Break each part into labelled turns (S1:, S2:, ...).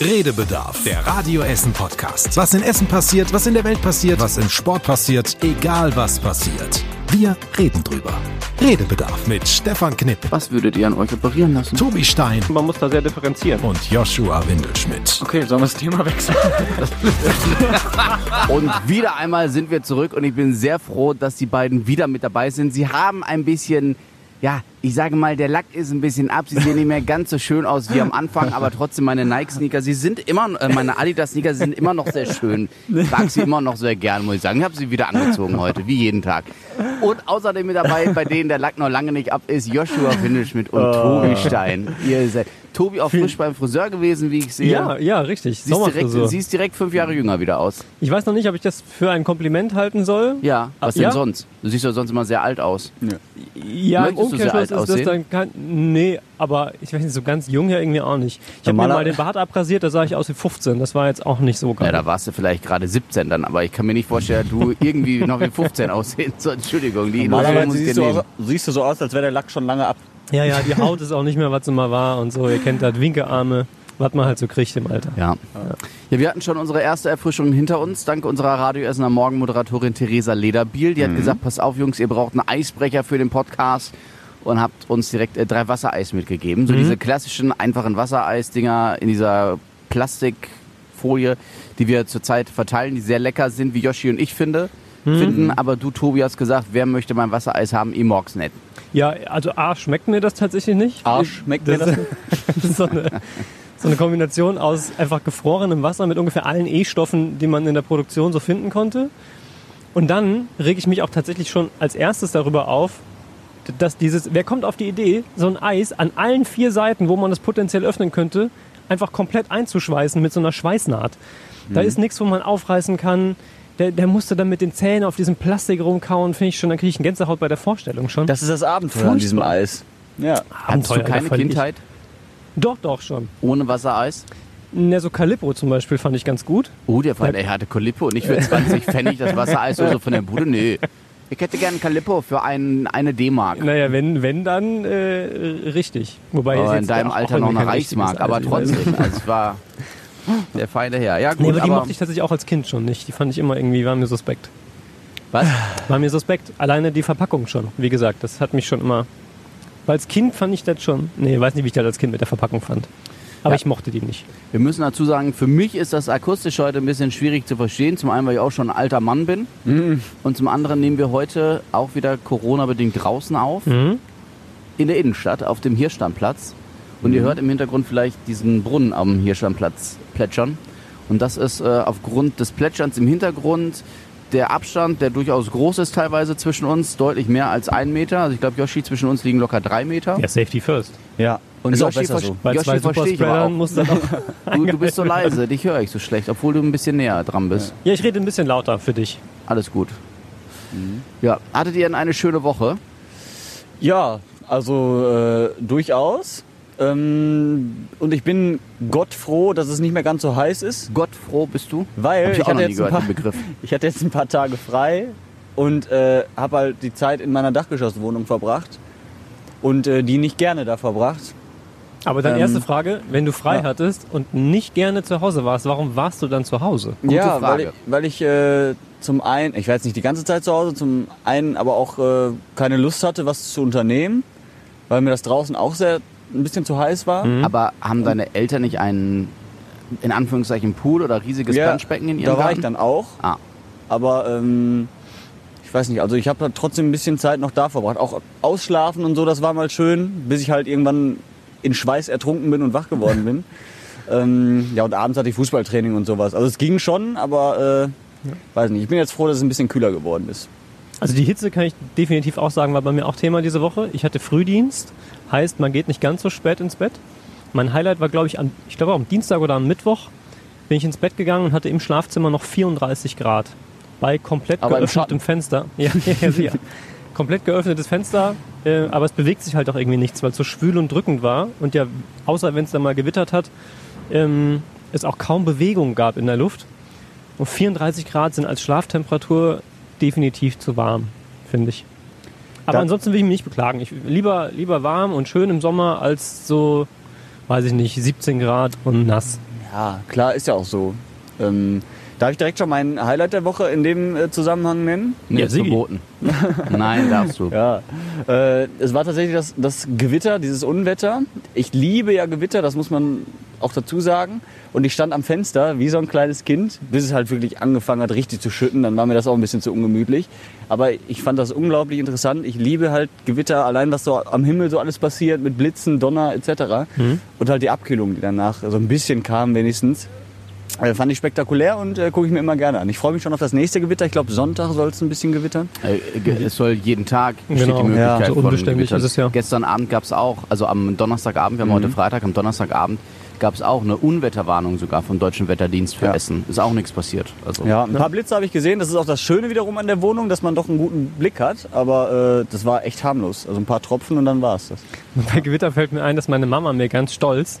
S1: Redebedarf, der Radio Essen Podcast. Was in Essen passiert, was in der Welt passiert, was im Sport passiert, egal was passiert. Wir reden drüber. Redebedarf mit Stefan Knipp,
S2: Was würdet ihr an euch operieren lassen?
S1: Tobi Stein
S3: Man muss da sehr differenzieren.
S1: und Joshua Windelschmidt.
S3: Okay, sollen wir das Thema wechseln?
S2: Und wieder einmal sind wir zurück und ich bin sehr froh, dass die beiden wieder mit dabei sind. Sie haben ein bisschen, ja, ich sage mal, der Lack ist ein bisschen ab. Sie sehen nicht mehr ganz so schön aus wie am Anfang, aber trotzdem meine Nike-Sneaker, sie sind immer, äh, meine Adidas-Sneaker sind immer noch sehr schön. Ich trage sie immer noch sehr gern, muss ich sagen. Ich habe sie wieder angezogen heute, wie jeden Tag. Und außerdem mit dabei, bei denen der Lack noch lange nicht ab ist, Joshua Windelschmidt und Tobi Stein. Ihr seid, Tobi auch frisch beim Friseur gewesen, wie ich sehe.
S3: ja, ja, richtig.
S2: Siehst direkt, siehst direkt fünf Jahre jünger wieder aus.
S3: Ich weiß noch nicht, ob ich das für ein Kompliment halten soll.
S2: Ja, was
S3: Ah,
S2: denn
S3: ja?
S2: sonst? Du siehst doch sonst immer sehr alt aus.
S3: Ja, im
S2: sehr alt
S3: Umkehrschluss ist das
S2: aussehen?
S3: dann kein. Nee, aber ich weiß nicht, so ganz jung ja irgendwie auch nicht. Ich habe mir mal den Bart abrasiert, da sah ich aus wie 15. Das war jetzt auch nicht so
S2: Ja,
S3: geil.
S2: da warst du vielleicht gerade 17 dann, aber ich kann mir nicht vorstellen, dass du irgendwie noch wie 15 aussehen sollst. Entschuldigung, die
S4: Normalerweise
S2: muss ich
S4: siehst
S2: dir
S4: du,
S2: nehmen.
S4: aus, siehst du so aus, als wäre der Lack schon lange ab.
S3: Ja, ja, die Haut ist auch nicht mehr, was sie mal war und so. Ihr kennt das, Winkearme, was man halt so kriegt im Alter.
S2: Ja. ja, wir hatten schon unsere erste Erfrischung hinter uns, dank unserer Radioessener Morgenmoderatorin Theresa Lederbiel. Die hat gesagt, pass auf Jungs, ihr braucht einen Eisbrecher für den Podcast und habt uns direkt äh, drei Wassereis mitgegeben. So diese klassischen, einfachen Wassereis-Dinger in dieser Plastikfolie, die wir zurzeit verteilen, die sehr lecker sind, wie Yoshi und ich finde. Finden, aber du, Tobi, hast gesagt, wer möchte mein Wassereis haben? Ich mag's nicht.
S3: Ja, also A, schmeckt mir das tatsächlich nicht.
S4: Arsch schmeckt mir
S3: das,
S4: das
S3: das ist so eine, so eine Kombination aus einfach gefrorenem Wasser mit ungefähr allen E-Stoffen, die man in der Produktion so finden konnte. Und dann rege ich mich auch tatsächlich schon als erstes darüber auf, dass dieses, wer kommt auf die Idee, so ein Eis an allen vier Seiten, wo man es potenziell öffnen könnte, einfach komplett einzuschweißen mit so einer Schweißnaht. Da ist nichts, wo man aufreißen kann. Der, der musste dann mit den Zähnen auf diesem Plastik rumkauen, finde ich schon, dann kriege ich eine Gänsehaut bei der Vorstellung schon.
S4: Das ist das Abenteuer an diesem
S3: Furchtbar.
S4: Eis. Ja.
S2: Hattest du keine
S3: ich.
S2: Kindheit
S3: Doch, doch schon.
S2: ohne Wassereis?
S3: Ne, so Calippo zum Beispiel fand ich ganz gut.
S2: Oh, der Fall, er hatte Calippo und ich für 20 Pfennig das Wassereis oder so von der Bude. Nee. Ich hätte gern Calippo für ein, eine D-Mark.
S3: Naja, wenn, wenn dann äh, richtig. Wobei
S2: Aber in deinem Alter noch eine Reichsmark, aber trotzdem. Also es war der feine Herr. Ja gut,
S3: Nee, aber die
S2: aber
S3: mochte ich tatsächlich auch als Kind schon nicht. Die fand ich immer irgendwie, war mir suspekt.
S2: was?
S3: War mir suspekt. Alleine die Verpackung schon. Wie gesagt, das hat mich schon immer. Weil als Kind fand ich das schon. Nee, weiß nicht, wie ich das als Kind mit der Verpackung fand. Aber
S2: Ja.
S3: ich mochte die nicht.
S2: Wir müssen dazu sagen, für mich ist das akustisch heute ein bisschen schwierig zu verstehen. Zum einen, weil ich auch schon ein alter Mann bin. Und zum anderen nehmen wir heute auch wieder Corona-bedingt draußen auf.
S3: Mhm.
S2: In der Innenstadt, auf dem Hirschstandplatz. Und ihr hört im Hintergrund vielleicht diesen Brunnen am Hirschstandplatz plätschern. Und das ist äh, aufgrund des Plätscherns im Hintergrund der Abstand, der durchaus groß ist teilweise zwischen uns, deutlich mehr als ein Meter. Also ich glaube, Yoshi, zwischen uns liegen locker drei Meter.
S3: Ja, Safety first.
S4: Ja.
S2: Und
S4: ist auch
S2: Yoshi
S4: so.
S3: Bei
S2: Yoshi verstehe ich aber auch.
S3: muss das auch.
S2: Du, du bist so leise, dich höre ich so schlecht, obwohl du ein bisschen näher dran bist.
S3: Ja, ich rede ein bisschen lauter für dich.
S2: Alles gut. Ja, hattet ihr denn eine schöne Woche?
S4: Ja, also äh, durchaus. Ähm, und ich bin Gott froh, dass es nicht mehr ganz so heiß ist,
S2: Gottfroh bist du?
S4: weil
S2: ich
S4: ich, hatte
S2: gehört,
S4: paar, ich hatte jetzt ein paar Tage frei und äh, habe halt die Zeit in meiner Dachgeschosswohnung verbracht und äh, die nicht gerne da verbracht.
S3: Aber dann
S4: Ähm,
S3: erste Frage, wenn du frei
S4: ja.
S3: hattest und nicht gerne zu Hause warst, warum warst du dann zu Hause?
S2: Gute
S4: ja,
S2: Frage.
S4: weil ich, weil ich äh, zum einen, ich war jetzt nicht die ganze Zeit zu Hause, zum einen aber auch äh, keine Lust hatte, was zu unternehmen, weil mir das draußen auch sehr ein bisschen zu heiß war.
S2: Aber haben deine Eltern nicht einen, in Anführungszeichen, Pool oder riesiges
S4: Ja,
S2: Planschbecken in ihrem
S4: Da war
S2: Garten?
S4: ich dann auch,
S2: Ah,
S4: aber ähm, ich weiß nicht, also ich habe trotzdem ein bisschen Zeit noch da verbracht. Auch ausschlafen und so, das war mal schön, bis ich halt irgendwann in Schweiß ertrunken bin und wach geworden bin. ähm, ja, und abends hatte ich Fußballtraining und sowas. Also es ging schon, aber äh, weiß nicht. Ich bin jetzt froh, dass es ein bisschen kühler geworden ist.
S3: Also die Hitze kann ich definitiv auch sagen, war bei mir auch Thema diese Woche. Ich hatte Frühdienst, heißt man geht nicht ganz so spät ins Bett. Mein Highlight war, glaube ich, am, ich glaube am Dienstag oder am Mittwoch bin ich ins Bett gegangen und hatte im Schlafzimmer noch 34 Grad. Bei komplett
S4: Aber
S3: geöffnetem Fenster. Ja, ja, ja. komplett geöffnetes Fenster, äh, aber es bewegt sich halt auch irgendwie nichts, weil es so schwül und drückend war. Und ja, außer wenn es dann mal gewittert hat, ähm, es auch kaum Bewegung gab in der Luft. Und 34 Grad sind als Schlaftemperatur definitiv zu warm, finde ich. Aber
S4: Da-
S3: ansonsten will ich mich nicht beklagen. Ich, lieber, lieber warm und schön im Sommer als so, weiß ich nicht, 17 Grad und nass.
S4: Ja, klar, ist ja auch so. Ähm, darf ich direkt schon mein Highlight der Woche in dem äh, Zusammenhang nennen?
S2: Nee,
S3: Ja,
S2: ist verboten. Nein, darfst du.
S4: Ja, äh, es war tatsächlich das, das Gewitter, dieses Unwetter. Ich liebe ja Gewitter, das muss man auch dazu sagen. Und ich stand am Fenster wie so ein kleines Kind, bis es halt wirklich angefangen hat, richtig zu schütten. Dann war mir das auch ein bisschen zu ungemütlich. Aber ich fand das unglaublich interessant. Ich liebe halt Gewitter, allein was so am Himmel so alles passiert, mit Blitzen, Donner etc. Und halt die Abkühlung, die danach so ein bisschen kam wenigstens. Äh, fand ich spektakulär und äh, gucke ich mir immer gerne an. Ich freue mich schon auf das nächste Gewitter. Ich glaube, Sonntag soll es ein bisschen gewittern.
S2: Äh, Es soll jeden Tag
S3: Genau.
S2: die Möglichkeit
S4: Ja,
S3: so unbeständig
S2: Gewittern.
S3: ist es ja.
S2: Gestern Abend gab es auch, also am Donnerstagabend, wir haben heute Freitag, am Donnerstagabend gab es auch eine Unwetterwarnung sogar vom Deutschen Wetterdienst für
S4: Ja.
S2: Essen. Ist auch nichts passiert. Also
S4: Ja, ein paar Blitze habe ich gesehen. Das ist auch das Schöne wiederum an der Wohnung, dass man doch einen guten Blick hat. Aber äh, das war echt harmlos. Also ein paar Tropfen und dann war es das.
S3: Bei Gewitter fällt mir ein, dass meine Mama mir ganz stolz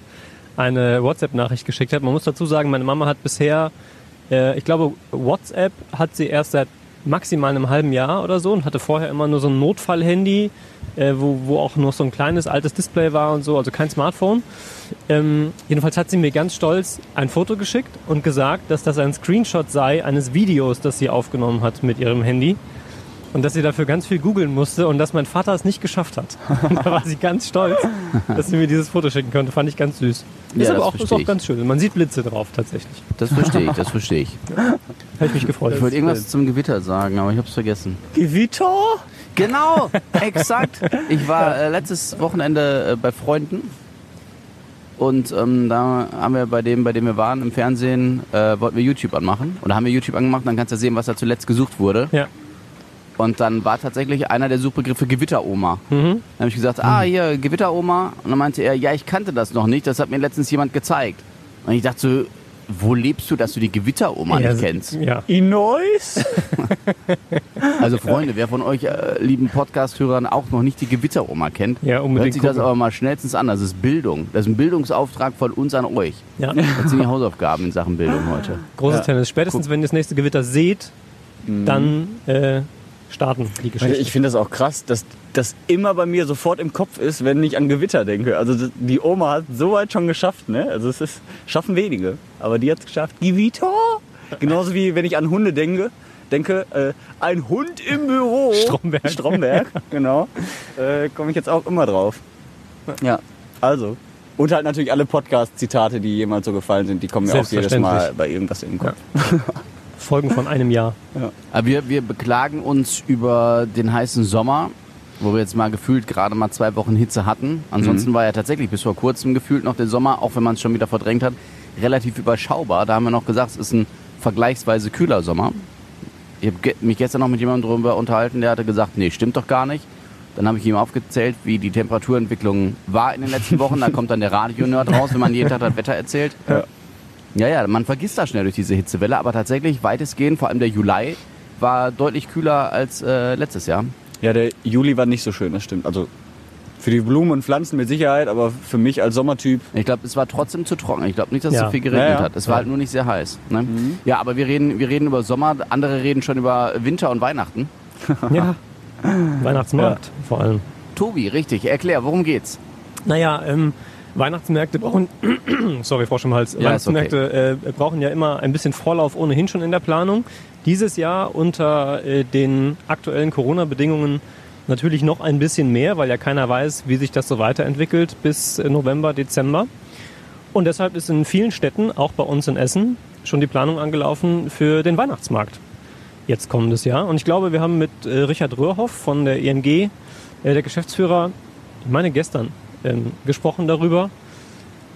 S3: eine WhatsApp-Nachricht geschickt hat. Man muss dazu sagen, meine Mama hat bisher, äh, ich glaube, WhatsApp hat sie erst seit maximal einem halben Jahr oder so und hatte vorher immer nur so ein Notfall-Handy, äh, wo, wo auch nur so ein kleines altes Display war und so, also kein Smartphone. Ähm, jedenfalls hat sie mir ganz stolz ein Foto geschickt und gesagt, dass das ein Screenshot sei eines Videos, das sie aufgenommen hat mit ihrem Handy. Und dass sie dafür ganz viel googeln musste und dass mein Vater es nicht geschafft hat. Da war sie ganz stolz, dass sie mir dieses Foto schicken konnte. Fand ich ganz süß.
S2: Ja,
S3: ist aber
S2: das
S3: auch, ist auch ganz schön. Man sieht Blitze drauf tatsächlich.
S2: das verstehe ich, das verstehe ich.
S3: Habe ich mich gefreut.
S2: Ich wollte irgendwas zum Gewitter sagen, aber ich habe es vergessen.
S4: Gewitter?
S2: Genau, exakt. Ich war äh, letztes Wochenende äh, bei Freunden und ähm, da haben wir bei dem, bei dem wir waren im Fernsehen, äh, wollten wir YouTube anmachen. Und da haben wir YouTube angemacht, dann kannst du sehen, was da zuletzt gesucht wurde.
S3: Ja.
S2: Und dann war tatsächlich einer der Suchbegriffe Gewitteroma.
S3: Mhm.
S2: Dann habe ich gesagt, ah, hier, Gewitteroma. Und dann meinte er, ja, ich kannte das noch nicht, das hat mir letztens jemand gezeigt. Und ich dachte so, wo lebst du, dass du die Gewitteroma
S3: ja,
S2: nicht kennst?
S3: Ja.
S4: Inois?
S2: Also Freunde, wer von euch, äh, lieben Podcast-Hörern, auch noch nicht die Gewitteroma kennt,
S3: Ja, unbedingt
S2: hört sich das
S3: gucken.
S2: aber mal schnellstens an. Das ist Bildung. Das ist ein Bildungsauftrag von uns an euch.
S3: ja.
S2: Das sind die Hausaufgaben in Sachen Bildung heute.
S3: Großes
S4: Ja.
S3: Tennis. Spätestens, wenn ihr das nächste Gewitter seht, dann äh, starten die Geschichte.
S4: Ich finde das auch krass, dass das immer bei mir sofort im Kopf ist, wenn ich an Gewitter denke. Also die Oma hat so weit schon geschafft, ne? Also es ist, schaffen wenige. Aber die hat es geschafft. Gewitter? Genauso wie wenn ich an Hunde denke. Denke, äh, ein Hund im Büro.
S3: Stromberg.
S4: Stromberg, genau. Äh, Komme ich jetzt auch immer drauf. Ja, also. Und halt natürlich alle Podcast-Zitate, die jemals so gefallen sind, die kommen mir auch jedes Mal bei irgendwas in den Kopf.
S3: Folgen von einem Jahr.
S2: Aber wir, wir beklagen uns über den heißen Sommer, wo wir jetzt mal gefühlt gerade mal zwei Wochen Hitze hatten. Ansonsten war ja tatsächlich bis vor kurzem gefühlt noch der Sommer, auch wenn man es schon wieder verdrängt hat, relativ überschaubar. Da haben wir noch gesagt, es ist ein vergleichsweise kühler Sommer. Ich habe mich gestern noch mit jemandem darüber unterhalten, der hatte gesagt, nee, stimmt doch gar nicht. Dann habe ich ihm aufgezählt, wie die Temperaturentwicklung war in den letzten Wochen. Da kommt dann der Radio-Nerd raus, wenn man jeden Tag das Wetter erzählt. Ja, ja, man vergisst das schnell durch diese Hitzewelle, aber tatsächlich weitestgehend, vor allem der Juli, war deutlich kühler als äh, letztes Jahr.
S4: Ja, der Juli war nicht so schön, das stimmt. Also für die Blumen und Pflanzen mit Sicherheit, aber für mich als Sommertyp.
S2: Ich glaube, es war trotzdem zu trocken. Ich glaube nicht, dass es
S3: Ja.
S2: so viel geregnet
S4: Ja, ja.
S2: hat. Es war halt nur nicht sehr heiß. Ne? Ja, aber wir reden, wir reden über Sommer, andere reden schon über Winter und Weihnachten.
S3: Ja. Weihnachtsmarkt vor allem.
S2: Tobi, richtig, erklär, worum geht's?
S3: Naja, ähm, Weihnachtsmärkte brauchen, sorry, Frau im Hals,
S2: Ja,
S3: Weihnachtsmärkte äh, brauchen ja immer ein bisschen Vorlauf ohnehin schon in der Planung. Dieses Jahr unter äh, den aktuellen Corona-Bedingungen natürlich noch ein bisschen mehr, weil ja keiner weiß, wie sich das so weiterentwickelt bis äh, November, Dezember. Und deshalb ist in vielen Städten, auch bei uns in Essen, schon die Planung angelaufen für den Weihnachtsmarkt. Jetzt kommendes Jahr. Und ich glaube, wir haben mit äh, Richard Röhrhoff von der IMG, äh, der Geschäftsführer, ich meine gestern, ähm, gesprochen darüber,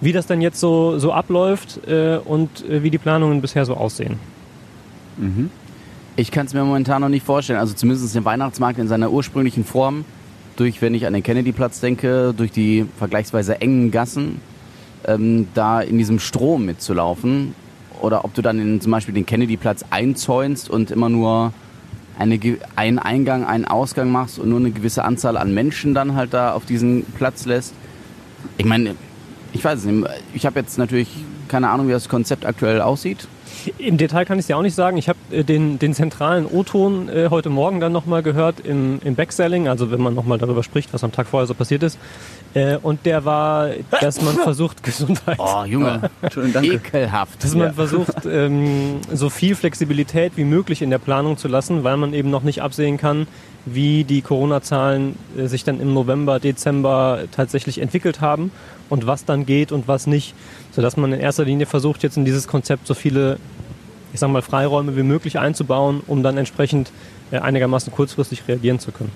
S3: wie das dann jetzt so, so abläuft äh, und äh, wie die Planungen bisher so aussehen.
S2: Ich kann es mir momentan noch nicht vorstellen. Also zumindest den Weihnachtsmarkt in seiner ursprünglichen Form, durch, wenn ich an den Kennedyplatz denke, durch die vergleichsweise engen Gassen, ähm, da in diesem Strom mitzulaufen. Oder ob du dann in, zum Beispiel den Kennedyplatz einzäunst und immer nur eine, einen Eingang, einen Ausgang machst und nur eine gewisse Anzahl an Menschen dann halt da auf diesen Platz lässt. Ich meine, ich weiß es nicht. Ich habe jetzt natürlich keine Ahnung, wie das Konzept aktuell aussieht.
S3: Im Detail kann ich es dir auch nicht sagen. Ich habe äh, den, den zentralen O-Ton äh, heute Morgen dann nochmal gehört im, im Backselling, also wenn man nochmal darüber spricht, was am Tag vorher so passiert ist. Äh, und der war, dass man versucht, Gesundheit,
S2: Oh, Junge,
S4: Entschuldigung, danke.
S2: ekelhaft.
S3: dass man versucht, ähm, so viel Flexibilität wie möglich in der Planung zu lassen, weil man eben noch nicht absehen kann, wie die Corona-Zahlen äh, sich dann im November, Dezember tatsächlich entwickelt haben und was dann geht und was nicht. Sodass man in erster Linie versucht, jetzt in dieses Konzept so viele, ich sag mal, Freiräume wie möglich einzubauen, um dann entsprechend äh, einigermaßen kurzfristig reagieren zu können.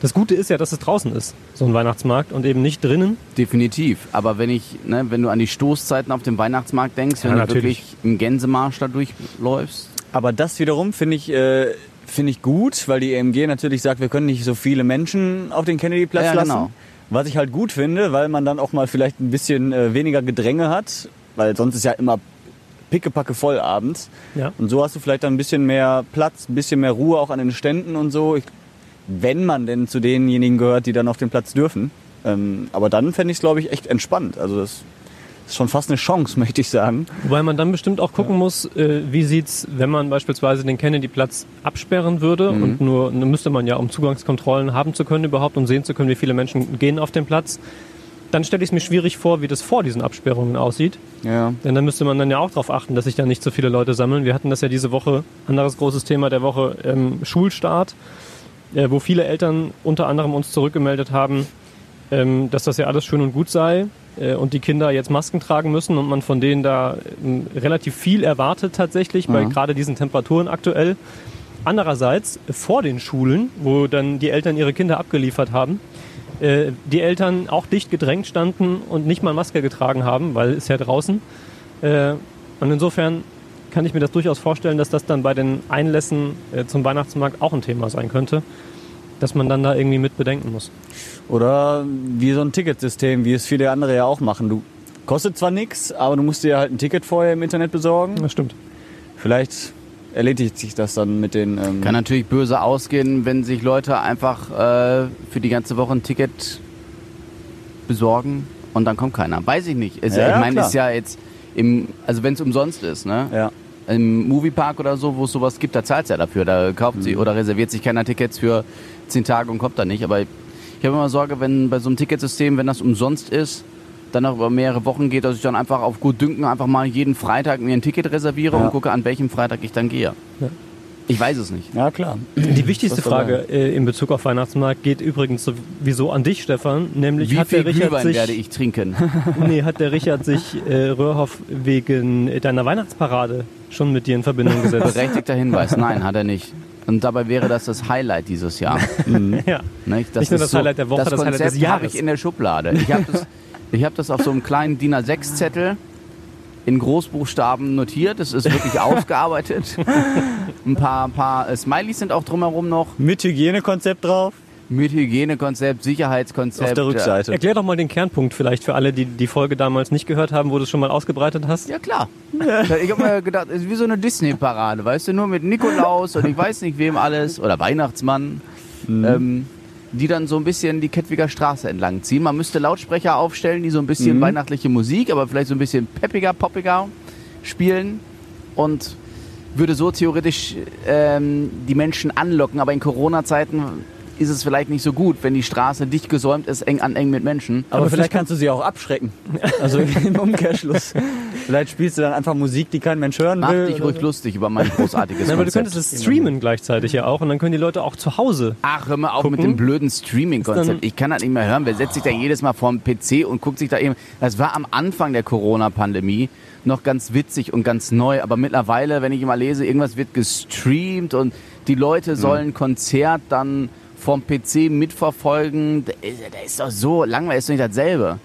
S3: Das Gute ist ja, dass es draußen ist, so ein Weihnachtsmarkt, und eben nicht drinnen.
S2: Definitiv. Aber wenn ich, ne, wenn du an die Stoßzeiten auf dem Weihnachtsmarkt denkst,
S3: Ja,
S2: wenn du
S3: natürlich.
S2: wirklich im Gänsemarsch da durchläufst,
S4: Aber das wiederum finde ich, äh, finde ich gut, weil die EMG natürlich sagt, wir können nicht so viele Menschen auf den Kennedy-Platz
S2: Ja,
S4: lassen.
S2: genau.
S4: Was ich halt gut finde, weil man dann auch mal vielleicht ein bisschen äh, weniger Gedränge hat, weil sonst ist ja immer pickepacke voll abends.
S3: Ja.
S4: Und so hast du vielleicht dann ein bisschen mehr Platz, ein bisschen mehr Ruhe auch an den Ständen und so. Ich, wenn man denn zu denjenigen gehört, die dann auf den Platz dürfen. Ähm, aber dann fände ich es, glaube ich, echt entspannt. Also das ist schon fast eine Chance, möchte ich sagen.
S3: Wobei man dann bestimmt auch gucken muss, äh, wie sieht's, wenn man beispielsweise den Kennedy-Platz absperren würde
S2: Mhm.
S3: und nur dann müsste man ja, um Zugangskontrollen haben zu können überhaupt und sehen zu können, wie viele Menschen gehen auf den Platz, dann stelle ich es mir schwierig vor, wie das vor diesen Absperrungen aussieht.
S4: Ja.
S3: Denn da müsste man dann ja auch darauf achten, dass sich da nicht so viele Leute sammeln. Wir hatten das ja diese Woche, anderes großes Thema der Woche, ähm, Schulstart, äh, wo viele Eltern unter anderem uns zurückgemeldet haben, ähm, dass das ja alles schön und gut sei äh, und die Kinder jetzt Masken tragen müssen und man von denen da ähm, relativ viel erwartet tatsächlich, bei
S4: Ja.
S3: gerade diesen Temperaturen aktuell. Andererseits vor den Schulen, wo dann die Eltern ihre Kinder abgeliefert haben, äh, die Eltern auch dicht gedrängt standen und nicht mal Maske getragen haben, weil es ja draußen. Äh, und insofern kann ich mir das durchaus vorstellen, dass das dann bei den Einlässen äh, zum Weihnachtsmarkt auch ein Thema sein könnte, dass man dann da irgendwie mit bedenken muss.
S4: Oder wie so ein Ticketsystem, wie es viele andere ja auch machen. Du kostet zwar nichts, aber du musst dir halt ein Ticket vorher im Internet besorgen.
S3: Das stimmt.
S4: Vielleicht erledigt sich das dann mit den. Ähm,
S2: kann natürlich böse ausgehen, wenn sich Leute einfach äh, für die ganze Woche ein Ticket besorgen und dann kommt keiner. Weiß ich nicht. Ist ja, ich meine, ist ja jetzt im, also wenn es umsonst ist, ne?
S4: ja.
S2: Im Moviepark oder so, wo es sowas gibt, da zahlt ja dafür. Da kauft sie oder reserviert sich keiner Tickets für zehn Tage und kommt da nicht. Aber ich habe immer Sorge, wenn bei so einem Ticketsystem, wenn das umsonst ist, dann auch über mehrere Wochen geht, dass ich dann einfach auf gut Dünken einfach mal jeden Freitag mir ein Ticket reserviere
S4: Ja.
S2: und gucke, an welchem Freitag ich dann gehe.
S3: Ja.
S2: Ich weiß es nicht.
S4: ja, klar.
S3: Die wichtigste Frage äh, in Bezug auf Weihnachtsmarkt geht übrigens sowieso an dich, Stefan. Nämlich
S2: Wie
S3: hat
S2: viel
S3: der Richard
S2: Glühwein
S3: sich,
S2: werde ich trinken?
S3: nee, hat der Richard sich äh, Röhrhoff wegen deiner Weihnachtsparade schon mit dir in Verbindung gesetzt?
S2: Berechtigter Hinweis. Nein, hat er nicht. Und dabei wäre das das Highlight dieses Jahr.
S3: ja.
S2: Nicht,
S3: Nicht nur das Highlight der Woche,
S2: das,
S3: das Highlight
S2: Konzept
S3: des Jahres.
S2: habe ich in der Schublade. Ich habe das, ich hab das auf so einem kleinen DIN A6-Zettel in Großbuchstaben notiert. Das ist wirklich ausgearbeitet. Ein paar, paar äh, Smileys sind auch drumherum noch.
S4: Mit Hygienekonzept drauf.
S2: Mit Hygienekonzept, Sicherheitskonzept.
S4: Auf der Rückseite.
S3: Erklär doch mal den Kernpunkt vielleicht für alle, die die Folge damals nicht gehört haben, wo du es schon mal ausgebreitet hast.
S2: Ja klar. Ich habe mir gedacht, es ist wie so eine Disney-Parade, weißt du, nur mit Nikolaus und ich weiß nicht wem alles oder Weihnachtsmann, ähm, die dann so ein bisschen die Kettwiger Straße entlang ziehen. Man müsste Lautsprecher aufstellen, die so ein bisschen weihnachtliche Musik, aber vielleicht so ein bisschen peppiger, poppiger spielen und würde so theoretisch ähm, die Menschen anlocken. Aber in Corona-Zeiten ist es vielleicht nicht so gut, wenn die Straße dicht gesäumt ist, eng an eng mit Menschen.
S4: Aber,
S3: Aber
S4: vielleicht kannst du sie auch abschrecken. Also im Umkehrschluss. vielleicht spielst du dann einfach Musik, die kein Mensch hören
S2: Mach
S4: will.
S2: dich
S4: oder
S2: ruhig
S4: so.
S2: lustig über mein großartiges
S3: Na, aber du könntest es streamen gleichzeitig ja auch und dann können die Leute auch zu Hause.
S2: Ach, hör mal auf
S3: gucken.
S2: mit dem blöden Streaming-Konzept. Ich kann das nicht mehr hören. Wer setzt sich da jedes Mal vorm PC und guckt sich da eben. Das war am Anfang der Corona-Pandemie noch ganz witzig und ganz neu. Aber mittlerweile, wenn ich immer lese, irgendwas wird gestreamt und die Leute sollen Konzert dann vom PC mitverfolgen. Da ist, doch so langweilig, ist doch nicht dasselbe.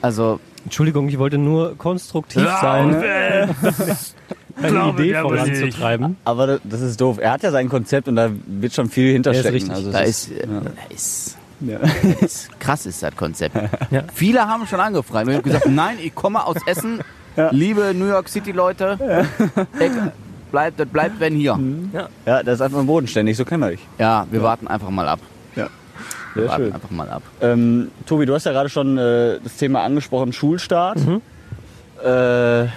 S2: Also,
S3: Entschuldigung, ich wollte nur konstruktiv sein, eine Idee voranzutreiben.
S4: Aber das- ist doof. Er hat ja sein Konzept und da wird schon viel hinterstecken. Also
S2: da ist, äh, da ist
S4: ja.
S2: ist, krass ist das Konzept.
S3: Ja.
S2: Viele haben schon angefragt. Und ich habe gesagt, nein, ich komme aus Essen. Liebe New York City Leute, ich, bleibt, das bleibt wenn hier.
S4: ja, das ist einfach bodenständig, so kennen wir dich.
S2: Ja, wir warten einfach mal ab.
S4: Ja.
S2: Wir
S4: Sehr
S2: warten
S4: schön.
S2: einfach mal ab.
S4: Ähm, Tobi, du hast ja gerade schon äh, das Thema angesprochen, Schulstart.
S3: Mhm.
S4: Äh,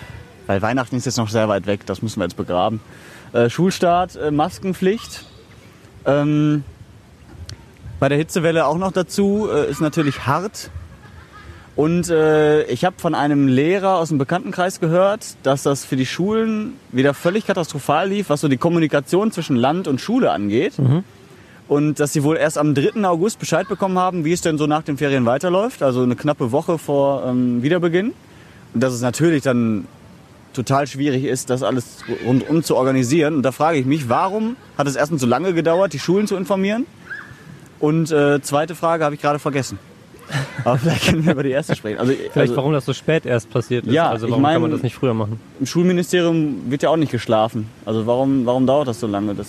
S4: weil Weihnachten ist jetzt noch sehr weit weg, das müssen wir jetzt begraben. Äh, Schulstart, äh, Maskenpflicht. Ähm, bei der Hitzewelle auch noch dazu, äh, ist natürlich hart. Und äh, ich habe von einem Lehrer aus dem Bekanntenkreis gehört, dass das für die Schulen wieder völlig katastrophal lief, was so die Kommunikation zwischen Land und Schule angeht. Und dass sie wohl erst am 3. August Bescheid bekommen haben, wie es denn so nach den Ferien weiterläuft, also eine knappe Woche vor ähm, Wiederbeginn. Und dass es natürlich dann total schwierig ist, das alles rundum zu organisieren. Und da frage ich mich, warum hat es erstens so lange gedauert, die Schulen zu informieren? Und äh, zweite Frage habe ich gerade vergessen. Aber vielleicht können wir über die erste sprechen. Also,
S3: Vielleicht
S4: also
S3: warum das so spät erst passiert ist.
S4: Ja,
S3: also
S4: ich
S3: warum
S4: mein-
S3: kann man das nicht früher machen?
S4: im Schulministerium wird ja auch nicht geschlafen. Also warum, warum dauert das so lange? Das,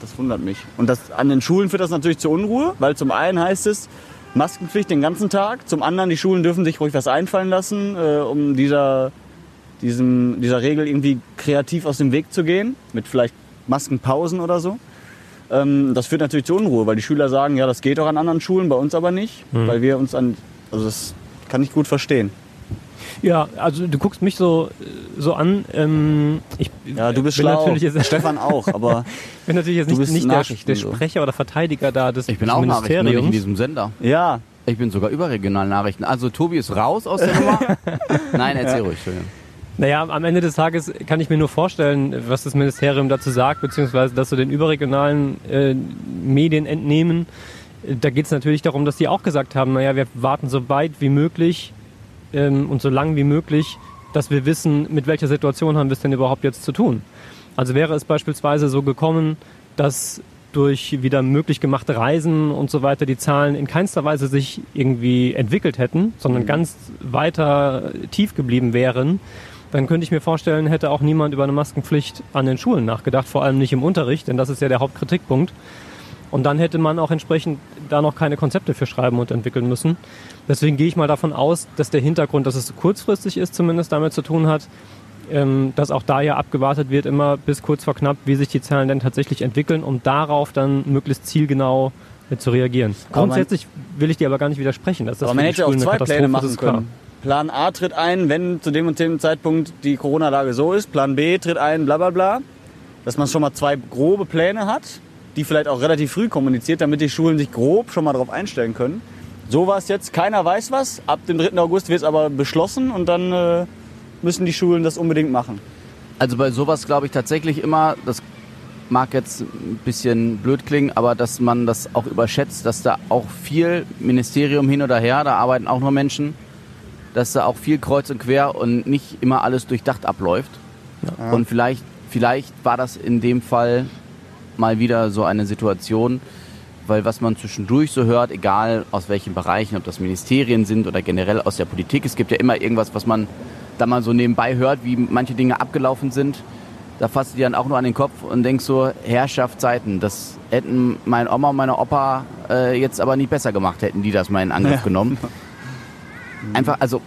S4: das wundert mich. Und das, an den Schulen führt das natürlich zu Unruhe, weil zum einen heißt es Maskenpflicht den ganzen Tag, zum anderen die Schulen dürfen sich ruhig was einfallen lassen, äh, um dieser, diesem, dieser Regel irgendwie kreativ aus dem Weg zu gehen, mit vielleicht Maskenpausen oder so. Ähm, das führt natürlich zu Unruhe, weil die Schüler sagen, ja, das geht doch an anderen Schulen, bei uns aber nicht, weil wir uns an, also das kann ich gut verstehen.
S3: Ja, also du guckst mich so, so an. Ähm, ich
S4: Ja, du bist
S3: bin
S4: schlau.
S3: natürlich jetzt,
S4: Stefan auch, aber
S3: bin natürlich jetzt
S4: Du
S3: nicht,
S4: bist
S3: nicht der,
S4: Nachrichten
S3: der. Sprecher oder Verteidiger da des,
S2: Ich bin
S3: des
S2: auch Nachrichten, nur nicht in
S3: Ministeriums.
S2: diesem Sender.
S4: ja,
S2: Ich bin sogar überregional Nachrichten. Also Tobi ist raus aus der Nummer. Nein, erzähl ruhig, Entschuldigung.
S3: Naja, am Ende des Tages kann ich mir nur vorstellen, was das Ministerium dazu sagt, beziehungsweise dass so den überregionalen äh, Medien entnehmen. Da geht es natürlich darum, dass die auch gesagt haben, naja, wir warten so weit wie möglich ähm, und so lang wie möglich, dass wir wissen, mit welcher Situation haben wir es denn überhaupt jetzt zu tun. Also wäre es beispielsweise so gekommen, dass durch wieder möglich gemachte Reisen und so weiter die Zahlen in keinster Weise sich irgendwie entwickelt hätten, sondern ganz weiter tief geblieben wären, dann könnte ich mir vorstellen, hätte auch niemand über eine Maskenpflicht an den Schulen nachgedacht, vor allem nicht im Unterricht, denn das ist ja der Hauptkritikpunkt. Und dann hätte man auch entsprechend da noch keine Konzepte für schreiben und entwickeln müssen. Deswegen gehe ich mal davon aus, dass der Hintergrund, dass es kurzfristig ist, zumindest damit zu tun hat, ähm, dass auch da ja abgewartet wird, immer bis kurz vor knapp, wie sich die Zahlen denn tatsächlich entwickeln, um darauf dann möglichst zielgenau zu reagieren.
S4: Aber
S3: Grundsätzlich will ich dir aber gar nicht widersprechen. Dass das
S4: aber man hätte auch zwei Pläne
S3: ist,
S4: machen können. Plan A tritt ein, wenn zu dem und dem Zeitpunkt die Corona-Lage so ist. Plan B tritt ein, bla bla bla. Dass man schon mal zwei grobe Pläne hat, die vielleicht auch relativ früh kommuniziert, damit die Schulen sich grob schon mal darauf einstellen können. So war es jetzt, keiner weiß was. Ab dem 3. August wird es aber beschlossen und dann äh, müssen die Schulen das unbedingt machen.
S2: Also bei sowas glaube ich tatsächlich immer, das mag jetzt ein bisschen blöd klingen, aber dass man das auch überschätzt, dass da auch viel Ministerium hin oder her, da arbeiten auch nur Menschen, dass da auch viel kreuz und quer und nicht immer alles durchdacht abläuft. Und vielleicht, vielleicht war das in dem Fall mal wieder so eine Situation, weil was man zwischendurch so hört, egal aus welchen Bereichen, ob das Ministerien sind oder generell aus der Politik, es gibt ja immer irgendwas, was man da mal so nebenbei hört, wie manche Dinge abgelaufen sind. Da fasst du dir dann auch nur an den Kopf und denkst so, Herrschaftszeiten, das hätten mein Oma und meine Opa äh, jetzt aber nicht besser gemacht, hätten die das mal in Angriff
S4: Ja.
S2: genommen. Einfach, also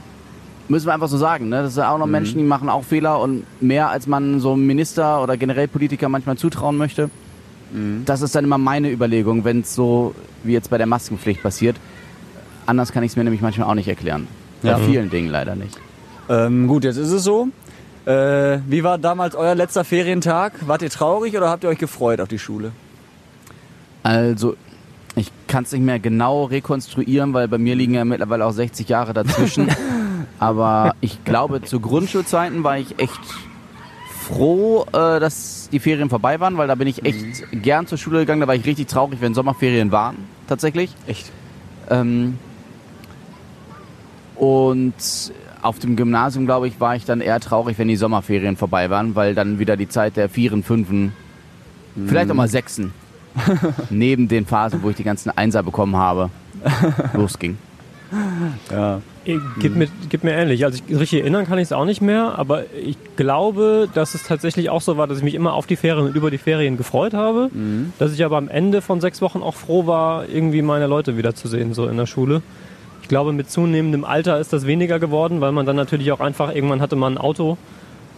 S2: müssen wir einfach so sagen, ne? das sind auch noch Menschen, die machen auch Fehler und mehr als man so einem Minister oder generell Politiker manchmal zutrauen möchte. Das ist dann immer meine Überlegung, wenn es so wie jetzt bei der Maskenpflicht passiert. Anders kann ich es mir nämlich manchmal auch nicht erklären.
S4: Ja.
S2: Bei vielen Dingen leider nicht.
S4: Ähm, gut, jetzt ist es so. Äh, wie war damals euer letzter Ferientag? Wart ihr traurig oder habt ihr euch gefreut auf die Schule?
S2: Also, kann es nicht mehr genau rekonstruieren, weil bei mir liegen ja mittlerweile auch 60 Jahre dazwischen. Aber ich glaube, zu Grundschulzeiten war ich echt froh, äh, dass die Ferien vorbei waren, weil da bin ich echt gern zur Schule gegangen. Da war ich richtig traurig, wenn Sommerferien waren, tatsächlich.
S4: Echt?
S2: Ähm, und auf dem Gymnasium, glaube ich, war ich dann eher traurig, wenn die Sommerferien vorbei waren, weil dann wieder die Zeit der Vieren, Fünfen, vielleicht auch mal Sechsen, neben den Phasen, wo ich die ganzen Einser bekommen habe, losging.
S4: Ja.
S3: Äh, Geht, mir, geht mir ähnlich. Also ich, richtig erinnern kann ich es auch nicht mehr, aber ich glaube, dass es tatsächlich auch so war, dass ich mich immer auf die Ferien und über die Ferien gefreut habe, dass ich aber am Ende von sechs Wochen auch froh war, irgendwie meine Leute wiederzusehen, so in der Schule. Ich glaube, mit zunehmendem Alter ist das weniger geworden, weil man dann natürlich auch einfach, irgendwann hatte man ein Auto,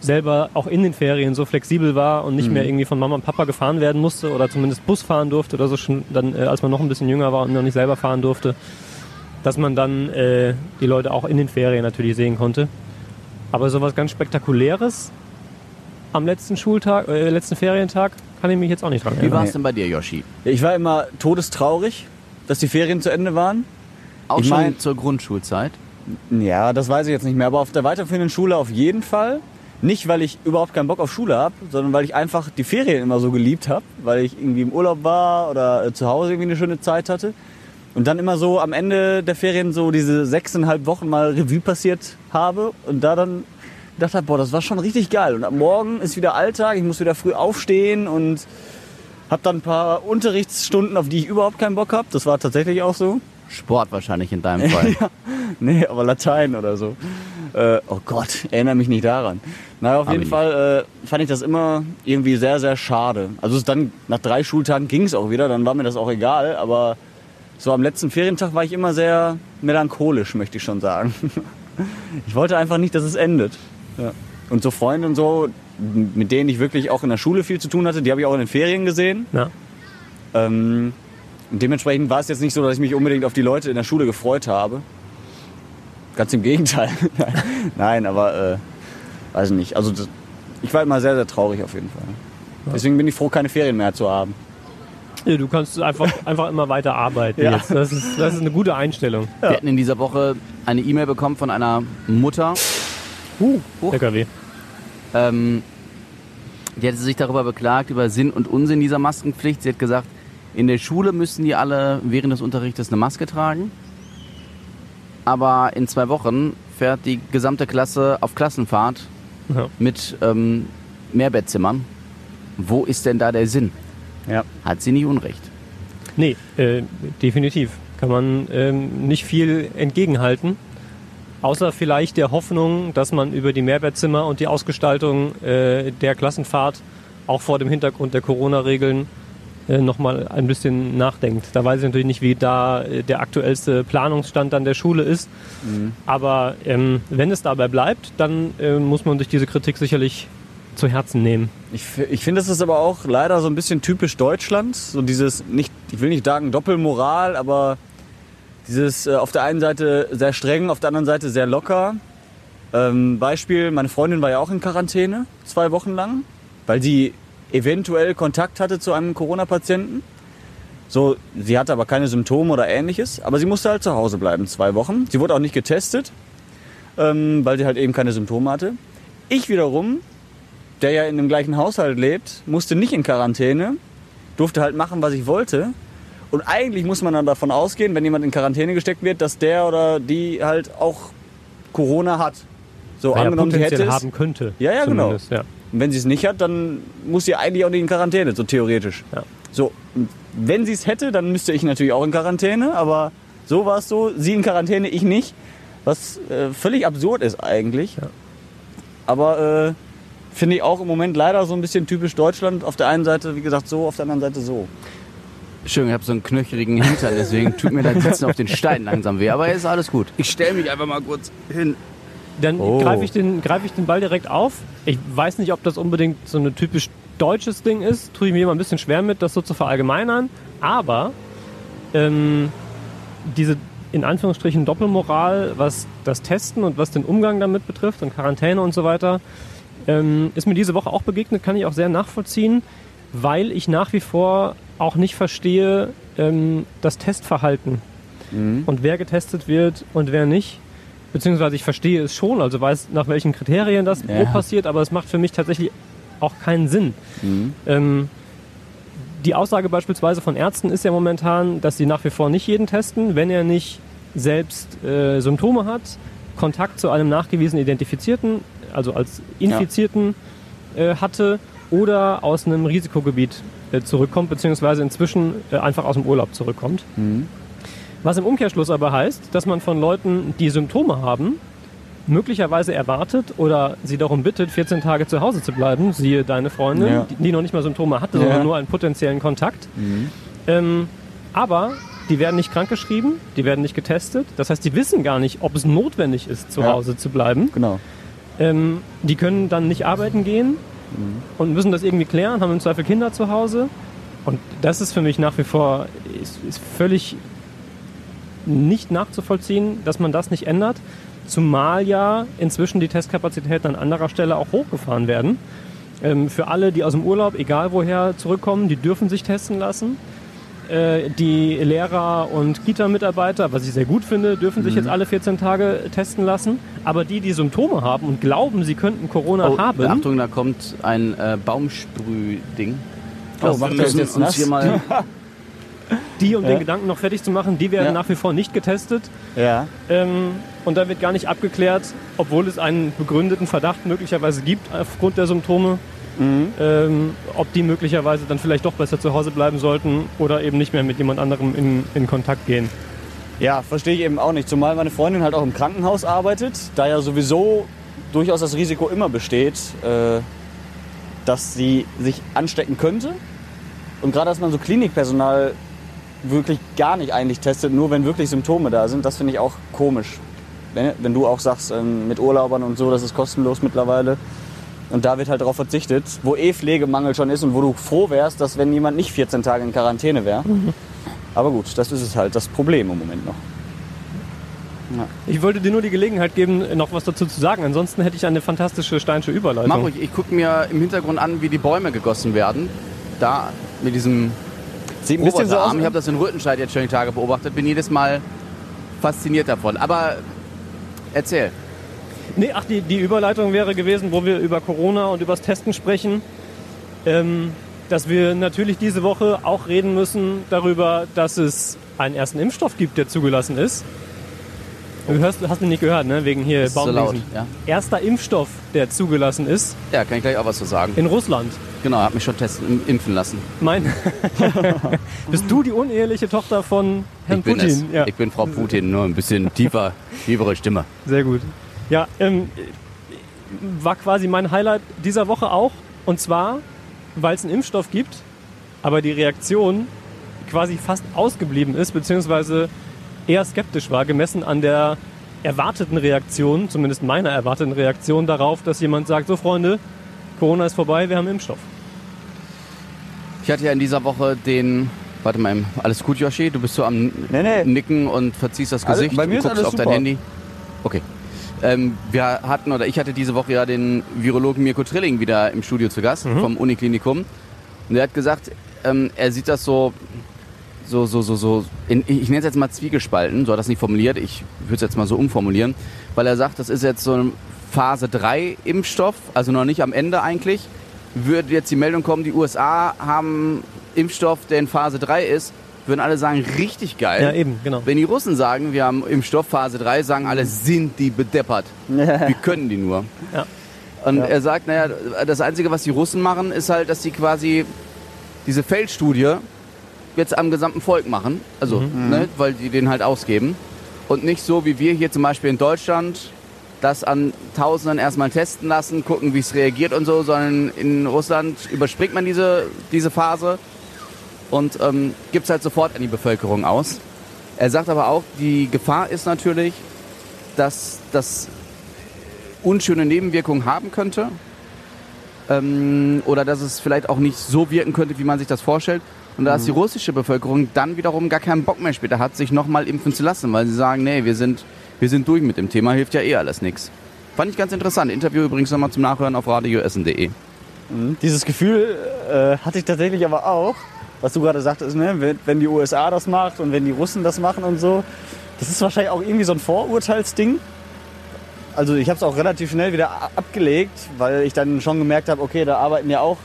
S3: selber auch in den Ferien so flexibel war und nicht mehr irgendwie von Mama und Papa gefahren werden musste oder zumindest Bus fahren durfte oder so schon dann, äh, als man noch ein bisschen jünger war und noch nicht selber fahren durfte dass man dann äh, die Leute auch in den Ferien natürlich sehen konnte. Aber sowas ganz Spektakuläres am letzten Schultag, äh, letzten Ferientag, kann ich mich jetzt auch nicht dran
S2: Wie
S3: erinnern.
S2: war es denn bei dir, Yoshi?
S4: Ich war immer todestraurig, dass die Ferien zu Ende waren.
S2: Auch
S4: Ich
S2: schon
S4: mein-
S2: zur Grundschulzeit?
S4: Ja, das weiß ich jetzt nicht mehr, aber auf der weiterführenden Schule auf jeden Fall. Nicht, weil ich überhaupt keinen Bock auf Schule habe, sondern weil ich einfach die Ferien immer so geliebt habe, weil ich irgendwie im Urlaub war oder äh, zu Hause irgendwie eine schöne Zeit hatte. Und dann immer so am Ende der Ferien so diese sechseinhalb Wochen mal Revue passiert habe und da dann gedacht habe, boah, das war schon richtig geil. Und ab morgen ist wieder Alltag, ich muss wieder früh aufstehen und habe dann ein paar Unterrichtsstunden, auf die ich überhaupt keinen Bock habe. Das war tatsächlich auch so.
S2: Sport wahrscheinlich in deinem Fall.
S4: Nee, aber Latein oder so. Äh, oh Gott, erinnere mich nicht daran. Naja, auf
S2: Hab
S4: jeden Fall äh, fand ich das immer irgendwie sehr, sehr schade. Also dann nach drei Schultagen ging es auch wieder, dann war mir das auch egal, aber so am letzten Ferientag war ich immer sehr melancholisch, möchte ich schon sagen. Ich wollte einfach nicht, dass es endet. Ja. Und so Freunde und so, mit denen ich wirklich auch in der Schule viel zu tun hatte, die habe ich auch in den Ferien gesehen.
S3: Ja.
S4: Ähm, und dementsprechend war es jetzt nicht so, dass ich mich unbedingt auf die Leute in der Schule gefreut habe. Ganz im Gegenteil. Nein, aber äh, weiß nicht. Also das, ich war immer sehr, sehr traurig auf jeden Fall. Deswegen bin ich froh, keine Ferien mehr zu haben.
S3: Ja, du kannst einfach, einfach immer weiter arbeiten
S4: Ja.
S3: jetzt. Das ist, das ist eine gute Einstellung.
S2: Wir hatten in dieser Woche eine E-Mail bekommen von einer Mutter,
S3: Uh, LKW.
S2: ähm, die hatte sich darüber beklagt, über Sinn und Unsinn dieser Maskenpflicht. Sie hat gesagt, in der Schule müssen die alle während des Unterrichtes eine Maske tragen. Aber in zwei Wochen fährt die gesamte Klasse auf Klassenfahrt
S3: Ja.
S2: mit ähm, Mehrbettzimmern. Wo ist denn da der Sinn?
S4: Ja.
S2: Hat sie nicht Unrecht.
S3: Nee, äh, definitiv. Kann man ähm, nicht viel entgegenhalten. Außer vielleicht der Hoffnung, dass man über die Mehrbettzimmer und die Ausgestaltung äh, der Klassenfahrt auch vor dem Hintergrund der Corona-Regeln äh, nochmal ein bisschen nachdenkt. Da weiß ich natürlich nicht, wie da äh, der aktuellste Planungsstand an der Schule ist. Aber ähm, wenn es dabei bleibt, dann äh, muss man sich diese Kritik sicherlich zu Herzen nehmen.
S4: Ich, ich finde, das ist aber auch leider so ein bisschen typisch Deutschland. So dieses, nicht, ich will nicht sagen Doppelmoral, aber dieses äh, auf der einen Seite sehr streng, auf der anderen Seite sehr locker. Ähm, Beispiel, meine Freundin war ja auch in Quarantäne, zwei Wochen lang, weil sie eventuell Kontakt hatte zu einem Corona-Patienten. So, sie hatte aber keine Symptome oder ähnliches, aber sie musste halt zu Hause bleiben, zwei Wochen. Sie wurde auch nicht getestet, ähm, weil sie halt eben keine Symptome hatte. Ich wiederum der ja in dem gleichen Haushalt lebt, musste nicht in Quarantäne, durfte halt machen, was ich wollte. Und eigentlich muss man dann davon ausgehen, wenn jemand in Quarantäne gesteckt wird, dass der oder die halt auch Corona hat. So
S3: ja
S4: angenommen, sie
S3: potenziell
S4: hätte es.
S3: haben könnte.
S4: Ja, ja, genau.
S3: Ja.
S4: Und wenn sie es nicht hat, dann muss sie eigentlich auch nicht in Quarantäne, so theoretisch.
S3: Ja.
S4: So, wenn sie es hätte, dann müsste ich natürlich auch in Quarantäne, aber so war es so, sie in Quarantäne, ich nicht. Was äh, völlig absurd ist eigentlich.
S3: Ja.
S4: Aber äh, finde ich auch im Moment leider so ein bisschen typisch Deutschland. Auf der einen Seite, wie gesagt, so, auf der anderen Seite so.
S2: Schön, ich habe so einen knöcherigen Hintern, deswegen tut mir das Sitzen auf den Steinen langsam weh. Aber ist alles gut. Ich stelle mich einfach mal kurz hin.
S3: Dann
S4: Oh.
S3: greife ich, den, greif ich den Ball direkt auf. Ich weiß nicht, ob das unbedingt so ein typisch deutsches Ding ist. Tue ich mir immer ein bisschen schwer mit, das so zu verallgemeinern. Aber ähm, diese in Anführungsstrichen Doppelmoral, was das Testen und was den Umgang damit betrifft und Quarantäne und so weiter, ähm, ist mir diese Woche auch begegnet, kann ich auch sehr nachvollziehen, weil ich nach wie vor auch nicht verstehe ähm, das Testverhalten und wer getestet wird und wer nicht. Beziehungsweise ich verstehe es schon, also weiß, nach welchen Kriterien das
S4: Ja.
S3: passiert, aber es macht für mich tatsächlich auch keinen Sinn. Ähm, die Aussage beispielsweise von Ärzten ist ja momentan, dass sie nach wie vor nicht jeden testen, wenn er nicht selbst äh, Symptome hat, Kontakt zu einem nachgewiesen Identifizierten, also als Infizierten äh, hatte oder aus einem Risikogebiet äh, zurückkommt, beziehungsweise inzwischen äh, einfach aus dem Urlaub zurückkommt. Was im Umkehrschluss aber heißt, dass man von Leuten, die Symptome haben, möglicherweise erwartet oder sie darum bittet, 14 Tage zu Hause zu bleiben, siehe deine Freundin,
S4: Ja.
S3: die, noch nicht mal Symptome hatte,
S4: Ja.
S3: sondern nur einen potenziellen Kontakt. Ähm, aber die werden nicht krankgeschrieben, die werden nicht getestet. Das heißt, die wissen gar nicht, ob es notwendig ist, zu
S4: Ja.
S3: Hause zu bleiben.
S4: Genau.
S3: Ähm, die können dann nicht arbeiten gehen und müssen das irgendwie klären, haben im Zweifel Kinder zu Hause. Und das ist für mich nach wie vor ist, ist völlig nicht nachzuvollziehen, dass man das nicht ändert. zumal ja inzwischen die Testkapazitäten an anderer Stelle auch hochgefahren werden. Ähm, für alle, die aus dem Urlaub, egal woher, zurückkommen, die dürfen sich testen lassen. Äh, die Lehrer und Kita-Mitarbeiter, was ich sehr gut finde, dürfen sich jetzt alle 14 Tage testen lassen. Aber die, die Symptome haben und glauben, sie könnten Corona
S2: Oh,
S3: haben,
S2: Achtung, da kommt ein äh, Baumsprüh-Ding.
S4: Oh, macht
S2: wir
S4: das jetzt nass?
S2: hier mal
S3: die, um
S4: Ja.
S3: den Gedanken noch fertig zu machen, die werden
S2: Ja.
S3: nach wie vor nicht getestet.
S4: Ja.
S3: Ähm, und da wird gar nicht abgeklärt, obwohl es einen begründeten Verdacht möglicherweise gibt aufgrund der Symptome, ähm, ob die möglicherweise dann vielleicht doch besser zu Hause bleiben sollten oder eben nicht mehr mit jemand anderem in, in Kontakt gehen.
S4: Ja, verstehe ich eben auch nicht. Zumal meine Freundin halt auch im Krankenhaus arbeitet, da ja sowieso durchaus das Risiko immer besteht, äh, dass sie sich anstecken könnte. Und gerade, dass man so Klinikpersonal wirklich gar nicht eigentlich testet, nur wenn wirklich Symptome da sind, das finde ich auch komisch. Wenn, wenn du auch sagst, ähm, mit Urlaubern und so, das ist kostenlos mittlerweile. Und da wird halt darauf verzichtet, wo eh Pflegemangel schon ist und wo du froh wärst, dass wenn jemand nicht 14 Tage in Quarantäne wäre. Aber gut, das ist es halt, das Problem im Moment noch.
S3: Ich wollte dir nur die Gelegenheit geben, noch was dazu zu sagen. Ansonsten hätte ich eine fantastische Steinsche Überleitung.
S2: Mach ruhig, ich gucke mir im Hintergrund an, wie die Bäume gegossen werden. Da mit diesem
S4: Sieht ein bisschen so aus.
S2: Roboterarm. Ich habe das in Rüttenscheid jetzt schon die Tage beobachtet, bin jedes Mal fasziniert davon. Aber erzähl.
S3: Nee, ach, die, die Überleitung wäre gewesen, wo wir über Corona und übers Testen sprechen, ähm, dass wir natürlich diese Woche auch reden müssen darüber, dass es einen ersten Impfstoff gibt, der zugelassen ist. Du hörst, hast mich nicht gehört, ne? Wegen hier
S2: ist so laut.
S3: Baumwesen.
S2: Ja?
S3: Erster Impfstoff, der zugelassen ist
S2: ja, kann ich gleich auch was zu sagen.
S3: in Russland.
S2: Genau, hab mich schon testen, impfen lassen.
S3: Mein Bist du die uneheliche Tochter von Herrn
S2: ich bin
S3: Putin?
S2: es. Ich bin Frau Putin, nur ein bisschen tiefer, tiefere Stimme.
S3: Sehr gut. Ja, ähm, war quasi mein Highlight dieser Woche auch. Und zwar, weil es einen Impfstoff gibt, aber die Reaktion quasi fast ausgeblieben ist, beziehungsweise eher skeptisch war, gemessen an der erwarteten Reaktion, zumindest meiner erwarteten Reaktion darauf, dass jemand sagt, so Freunde, Corona ist vorbei, wir haben Impfstoff.
S2: Ich hatte ja in dieser Woche den. Warte mal, alles gut, Yoshi? Du bist so am
S4: Nee, nee.
S2: Nicken und verziehst das Gesicht.
S4: bei mir
S2: du
S4: ist
S2: guckst
S4: alles
S2: auf dein
S4: super.
S2: Handy. Okay. Ähm, wir hatten, oder ich hatte diese Woche ja den Virologen Mirko Trilling wieder im Studio zu Gast vom Uniklinikum. Und der hat gesagt, ähm, er sieht das so, so, so, so, so, in, ich nenne es jetzt mal Zwiegespalten, so hat er das nicht formuliert, ich würde es jetzt mal so umformulieren, weil er sagt, das ist jetzt so ein Phase 3 Impfstoff, also noch nicht am Ende eigentlich. Würde jetzt die Meldung kommen, die USA haben Impfstoff, der in Phase 3 ist, würden alle sagen, richtig geil.
S3: Ja, eben, genau.
S2: Wenn die Russen sagen, wir haben Impfstoff Phase 3, sagen alle, sind die bedeppert. Wie können die nur?
S3: Ja.
S2: Und
S4: Ja.
S2: er sagt, naja, das Einzige, was die Russen machen, ist halt, dass sie quasi diese Feldstudie jetzt am gesamten Volk machen. Also, ne, weil die den halt ausgeben. Und nicht so wie wir hier zum Beispiel in Deutschland das an Tausenden erstmal testen lassen, gucken, wie es reagiert und so, sondern in Russland überspringt man diese, diese Phase und ähm, gibt es halt sofort an die Bevölkerung aus. Er sagt aber auch, die Gefahr ist natürlich, dass das unschöne Nebenwirkungen haben könnte ähm, oder dass es vielleicht auch nicht so wirken könnte, wie man sich das vorstellt. Und dass die russische Bevölkerung dann wiederum gar keinen Bock mehr später hat, sich nochmal impfen zu lassen, weil sie sagen, nee, wir sind, wir sind durch mit dem Thema, hilft ja eh alles nichts. Fand ich ganz interessant. Interview übrigens nochmal zum Nachhören auf radioessen.de.
S4: Dieses Gefühl äh, hatte ich tatsächlich aber auch, was du gerade sagtest, ne? wenn, die USA das macht und wenn die Russen das machen und so. Das ist wahrscheinlich auch irgendwie so ein Vorurteilsding. Also ich habe es auch relativ schnell wieder abgelegt, weil ich dann schon gemerkt habe, okay, da arbeiten ja auch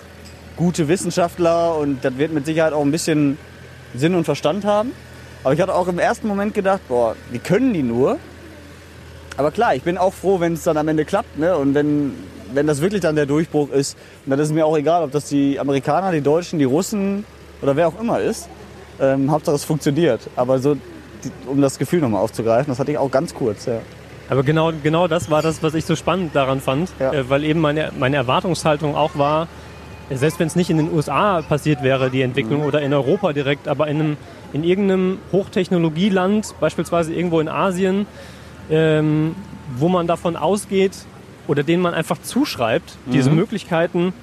S4: gute Wissenschaftler und das wird mit Sicherheit auch ein bisschen Sinn und Verstand haben. Aber ich hatte auch im ersten Moment gedacht, boah, wie können die nur? Aber klar, ich bin auch froh, wenn es dann am Ende klappt. Ne? Und wenn, wenn das wirklich dann der Durchbruch ist, dann ist es mir auch egal, ob das die Amerikaner, die Deutschen, die Russen oder wer auch immer ist. Ähm, Hauptsache es funktioniert. Aber so, die, um das Gefühl nochmal aufzugreifen, das hatte ich auch ganz kurz. Ja.
S3: Aber genau, genau das war das, was ich so spannend daran fand,
S4: Ja.
S3: äh, weil eben meine, meine Erwartungshaltung auch war, äh, selbst wenn es nicht in den USA passiert wäre, die Entwicklung, oder in Europa direkt, aber in, einem, in irgendeinem Hochtechnologieland, beispielsweise irgendwo in Asien, ähm, wo man davon ausgeht oder denen man einfach zuschreibt, diese Möglichkeiten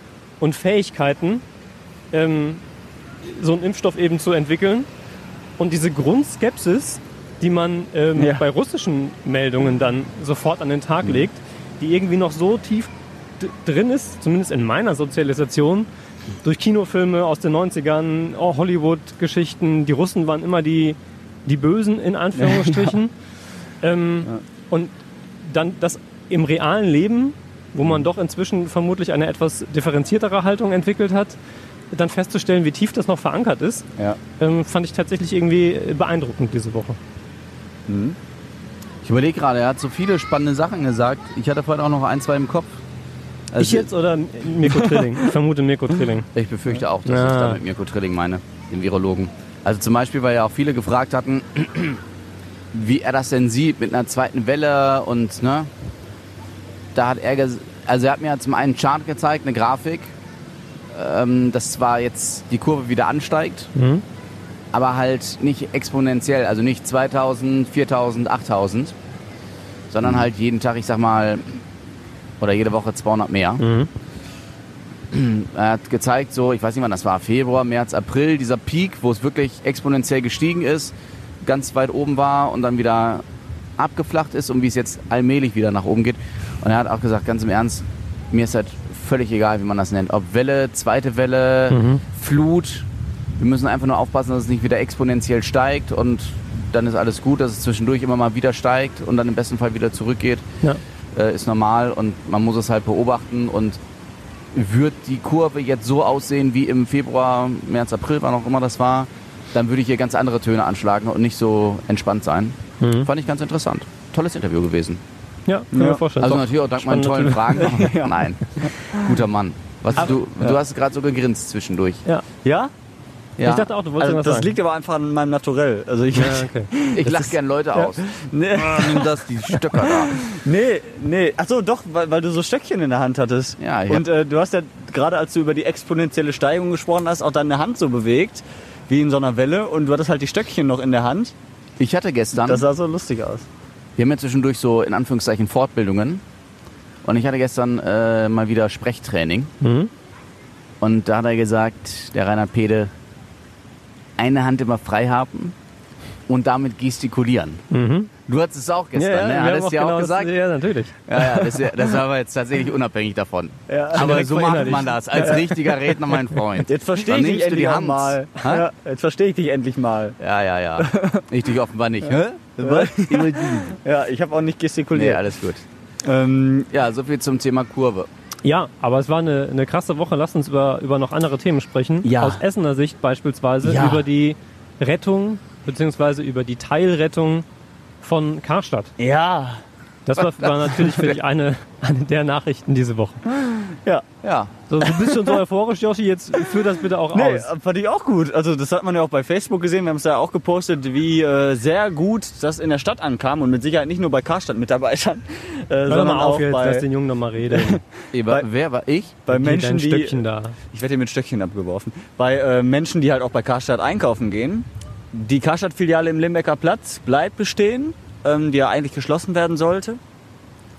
S3: und Fähigkeiten, ähm, so einen Impfstoff eben zu entwickeln. Und diese Grundskepsis die man ähm,
S4: Ja.
S3: bei russischen Meldungen dann sofort an den Tag legt, die irgendwie noch so tief drin ist, zumindest in meiner Sozialisation, durch Kinofilme aus den 90ern, oh, Hollywood-Geschichten, die Russen waren immer die, die Bösen in Anführungsstrichen. Ähm, Und dann das im realen Leben, wo man doch inzwischen vermutlich eine etwas differenziertere Haltung entwickelt hat, dann festzustellen, wie tief das noch verankert ist,
S4: Ja.
S3: ähm, fand ich tatsächlich irgendwie beeindruckend diese Woche.
S2: Ich überlege gerade, er hat so viele spannende Sachen gesagt. Ich hatte vorhin auch noch ein, zwei im Kopf. Also
S3: ich jetzt oder Mirko Trilling? Ich vermute Mirko Trilling.
S2: Ich befürchte auch, dass
S3: Ja.
S2: ich da mit Mirko Trilling meine, den Virologen. Also zum Beispiel, weil ja auch viele gefragt hatten, wie er das denn sieht mit einer zweiten Welle und ne, da hat er, also er hat mir zum einen einen Chart gezeigt, eine Grafik, ähm, dass zwar jetzt die Kurve wieder ansteigt,
S3: Mhm.
S2: aber halt nicht exponentiell, also nicht 2000, 4000, 8000, sondern halt jeden Tag, ich sag mal, oder jede Woche 200 mehr.
S3: Mhm.
S2: Er hat gezeigt, so, ich weiß nicht wann das war, Februar, März, April, dieser Peak, wo es wirklich exponentiell gestiegen ist, ganz weit oben war und dann wieder abgeflacht ist und wie es jetzt allmählich wieder nach oben geht. Und er hat auch gesagt, ganz im Ernst, mir ist halt völlig egal, wie man das nennt. Ob Welle, zweite Welle,
S3: Mhm.
S2: Flut. Wir müssen einfach nur aufpassen, dass es nicht wieder exponentiell steigt und dann ist alles gut, dass es zwischendurch immer mal wieder steigt und dann im besten Fall wieder zurückgeht
S3: Ja.
S2: äh, ist normal und man muss es halt beobachten und wird die Kurve jetzt so aussehen wie im Februar, März, April, wann auch immer das war, dann würde ich hier ganz andere Töne anschlagen und nicht so entspannt sein.
S3: Mhm.
S2: Fand ich ganz interessant. Tolles Interview gewesen.
S3: Ja, kann
S4: Ja.
S3: mir vorstellen.
S2: Also
S3: Doch.
S2: natürlich auch dank meinen tollen Fragen. Nein, guter Mann. Was, du, du hast gerade so gegrinst zwischendurch.
S3: Ja.
S4: Ja?
S3: Ich dachte auch, du wolltest
S4: Also das
S3: sagen.
S4: liegt aber einfach an meinem Naturell. Also ich,
S3: ja, okay.
S2: Ich lache gern Leute aus.
S4: nee,
S2: Nimm das, die Stöcker da.
S4: nee, nee. Ach so, doch, weil, weil du so Stöckchen in der Hand hattest.
S2: Ja, ich
S4: Und äh, du hast ja gerade, als du über die exponentielle Steigung gesprochen hast, auch deine Hand so bewegt, wie in so einer Welle. Und du hattest halt die Stöckchen noch in der Hand.
S2: Ich hatte gestern,
S4: Das sah so lustig aus.
S2: wir haben ja zwischendurch so in Anführungszeichen Fortbildungen und ich hatte gestern äh, mal wieder Sprechtraining.
S3: Mhm.
S2: Und da hat er gesagt, der Reinhard Pede, eine Hand immer frei haben und damit gestikulieren.
S3: Mhm.
S2: Du hattest es auch gestern, ne?
S3: wir haben
S2: Hattest du ja auch
S3: genau
S2: gesagt?
S3: Das, ja, natürlich.
S2: Ja, ja, das, das war aber jetzt tatsächlich unabhängig davon.
S4: Ja.
S2: Aber so macht man das als richtiger Redner, mein Freund.
S4: Jetzt verstehe ich dich endlich
S2: die
S4: auch
S2: Hand.
S4: mal. Ja, jetzt verstehe ich dich endlich mal.
S2: Ja, ja, ja. Ich dich offenbar nicht. Hä? Was?
S4: Ja, ich habe auch nicht
S2: Nee,
S4: gestikuliert.
S2: alles gut.
S4: ähm,
S2: Ja, so viel zum Thema Kurve.
S3: Ja, aber es war eine, eine krasse Woche. Lass uns über, über noch andere Themen sprechen.
S2: Ja.
S3: Aus Essener Sicht beispielsweise
S2: Ja.
S3: über die Rettung beziehungsweise über die Teilrettung von Karstadt.
S4: ja.
S3: Das war, war natürlich für dich eine, eine der Nachrichten diese Woche.
S4: Ja.
S2: Ja.
S3: So, du bist schon so euphorisch, Joshi, jetzt führ das bitte auch
S4: Nee,
S3: aus.
S4: fand ich auch gut. Also das hat man ja auch bei Facebook gesehen. Wir haben es ja auch gepostet, wie äh, sehr gut das in der Stadt ankam und mit Sicherheit nicht nur bei Karstadt-Mitarbeitern, äh,
S3: Hör
S4: sondern
S3: mal auf
S4: auch
S3: jetzt, lass
S4: bei,
S3: den Jungen noch mal reden.
S2: Wer, wer war ich?
S4: bei Menschen, die
S3: Stöckchen da.
S4: ich werde hier mit Stöckchen abgeworfen. Bei äh, Menschen, die halt auch bei Karstadt einkaufen gehen. Die Karstadt-Filiale im Limbecker Platz bleibt bestehen, ähm, die ja eigentlich geschlossen werden sollte.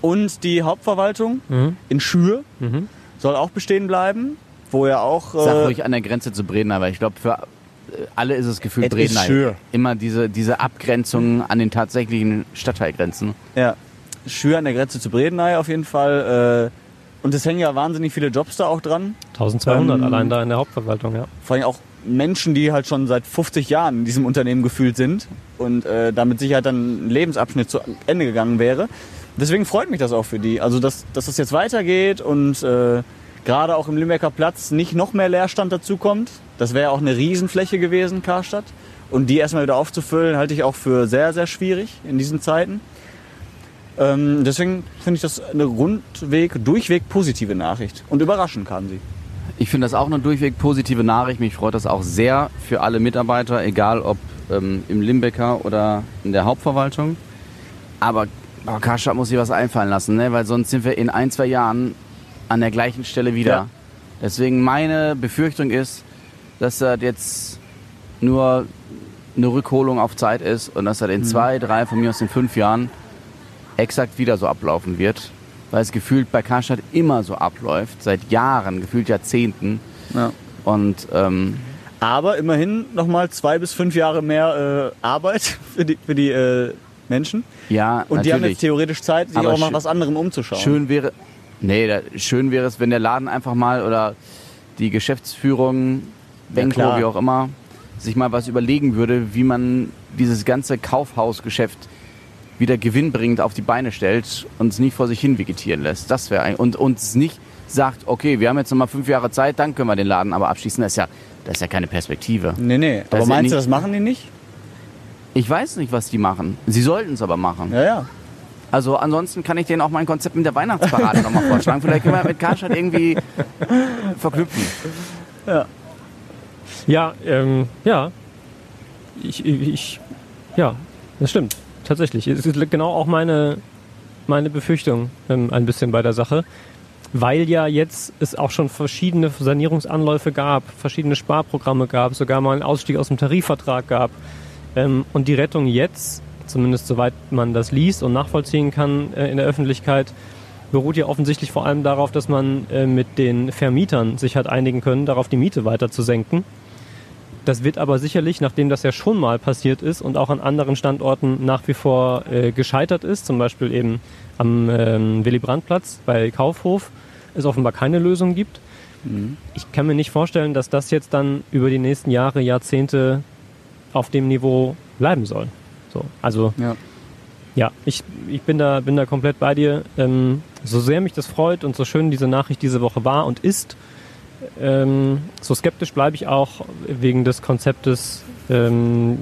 S4: Und die Hauptverwaltung
S3: Mhm.
S4: in Schür
S3: Mhm.
S4: soll auch bestehen bleiben, wo ja auch
S2: Sag
S4: äh,
S2: ruhig an der Grenze zu Bredeney, weil ich glaube, für äh, alle ist es gefühlt
S4: Es ist schön.
S2: Immer diese, diese Abgrenzung an den tatsächlichen Stadtteilgrenzen.
S4: Ja, Schür an der Grenze zu Bredeney auf jeden Fall. Äh, und es hängen ja wahnsinnig viele Jobs da auch dran.
S3: 1200
S4: Ähm,
S3: allein da in der Hauptverwaltung, ja.
S4: Vor allem auch Menschen, die halt schon seit 50 Jahren in diesem Unternehmen gefühlt sind und äh, damit sicher dann ein Lebensabschnitt zu Ende gegangen wäre. Deswegen freut mich das auch für die. Also, dass, dass das jetzt weitergeht und äh, gerade auch im Limbecker Platz nicht noch mehr Leerstand dazukommt. Das wäre auch eine Riesenfläche gewesen, Karstadt. Und die erstmal wieder aufzufüllen, halte ich auch für sehr, sehr schwierig in diesen Zeiten. Ähm, deswegen finde ich das eine rundweg, durchweg positive Nachricht. Und überraschend kam sie.
S2: Ich finde das auch eine durchweg positive Nachricht. Mich freut das auch sehr für alle Mitarbeiter, egal ob ähm, im Limbecker oder in der Hauptverwaltung. Aber oh, Karstadt muss sich was einfallen lassen, ne? weil sonst sind wir in ein, zwei Jahren an der gleichen Stelle wieder.
S4: Ja.
S2: Deswegen meine Befürchtung ist, dass das jetzt nur eine Rückholung auf Zeit ist und dass das in zwei, drei, von mir aus in fünf Jahren exakt wieder so ablaufen wird. Weil es gefühlt bei Karstadt immer so abläuft, seit Jahren, gefühlt Jahrzehnten.
S4: Ja.
S2: Und ähm,
S4: Aber immerhin nochmal zwei bis fünf Jahre mehr äh, Arbeit für die, für die äh, Menschen.
S2: Ja,
S4: Und die haben
S2: natürlich.
S4: jetzt theoretisch Zeit, sich
S2: Aber
S4: auch nach was anderem umzuschauen.
S2: Schön wäre, nee, da, schön wäre es, wenn der Laden einfach mal oder die Geschäftsführung, Benko,
S4: klar.
S2: wie auch immer, sich mal was überlegen würde, wie man dieses ganze Kaufhausgeschäft wieder gewinnbringend auf die Beine stellt und es nicht vor sich hin vegetieren lässt. Das wäre ein- und uns nicht sagt, okay, wir haben jetzt noch mal fünf Jahre Zeit, dann können wir den Laden aber abschließen. Das ist ja, das ist ja keine Perspektive.
S4: Nee, nee.
S2: Das
S4: Aber meinst
S2: nicht-
S4: du, das machen die nicht?
S2: Ich weiß nicht, was die machen. Sie sollten es aber machen.
S4: Ja, ja.
S2: Also ansonsten kann ich denen auch mein Konzept mit der Weihnachtsparade nochmal vorschlagen. Vielleicht können wir mit Karstadt irgendwie verknüpfen.
S3: Ja, ähm, ja. Ich, ich, ja, das stimmt. Tatsächlich. Es ist genau auch meine, meine Befürchtung ähm, ein bisschen bei der Sache. Weil ja jetzt es auch schon verschiedene Sanierungsanläufe gab, verschiedene Sparprogramme gab, sogar mal einen Ausstieg aus dem Tarifvertrag gab. Ähm, und die Rettung jetzt, zumindest soweit man das liest und nachvollziehen kann äh, in der Öffentlichkeit, beruht ja offensichtlich vor allem darauf, dass man äh, mit den Vermietern sich hat einigen können, darauf die Miete weiter zu senken. Das wird aber sicherlich, nachdem das ja schon mal passiert ist und auch an anderen Standorten nach wie vor äh, gescheitert ist, zum Beispiel eben am ähm, Willy-Brandt-Platz bei Kaufhof, es offenbar keine Lösung gibt. Ich kann mir nicht vorstellen, dass das jetzt dann über die nächsten Jahre, Jahrzehnte auf dem Niveau bleiben soll. So, also
S4: Ja.
S3: ja, ich, ich bin, da, bin da komplett bei dir. Ähm, so sehr mich das freut und so schön diese Nachricht diese Woche war und ist, ähm, so skeptisch bleibe ich auch wegen des Konzeptes ähm,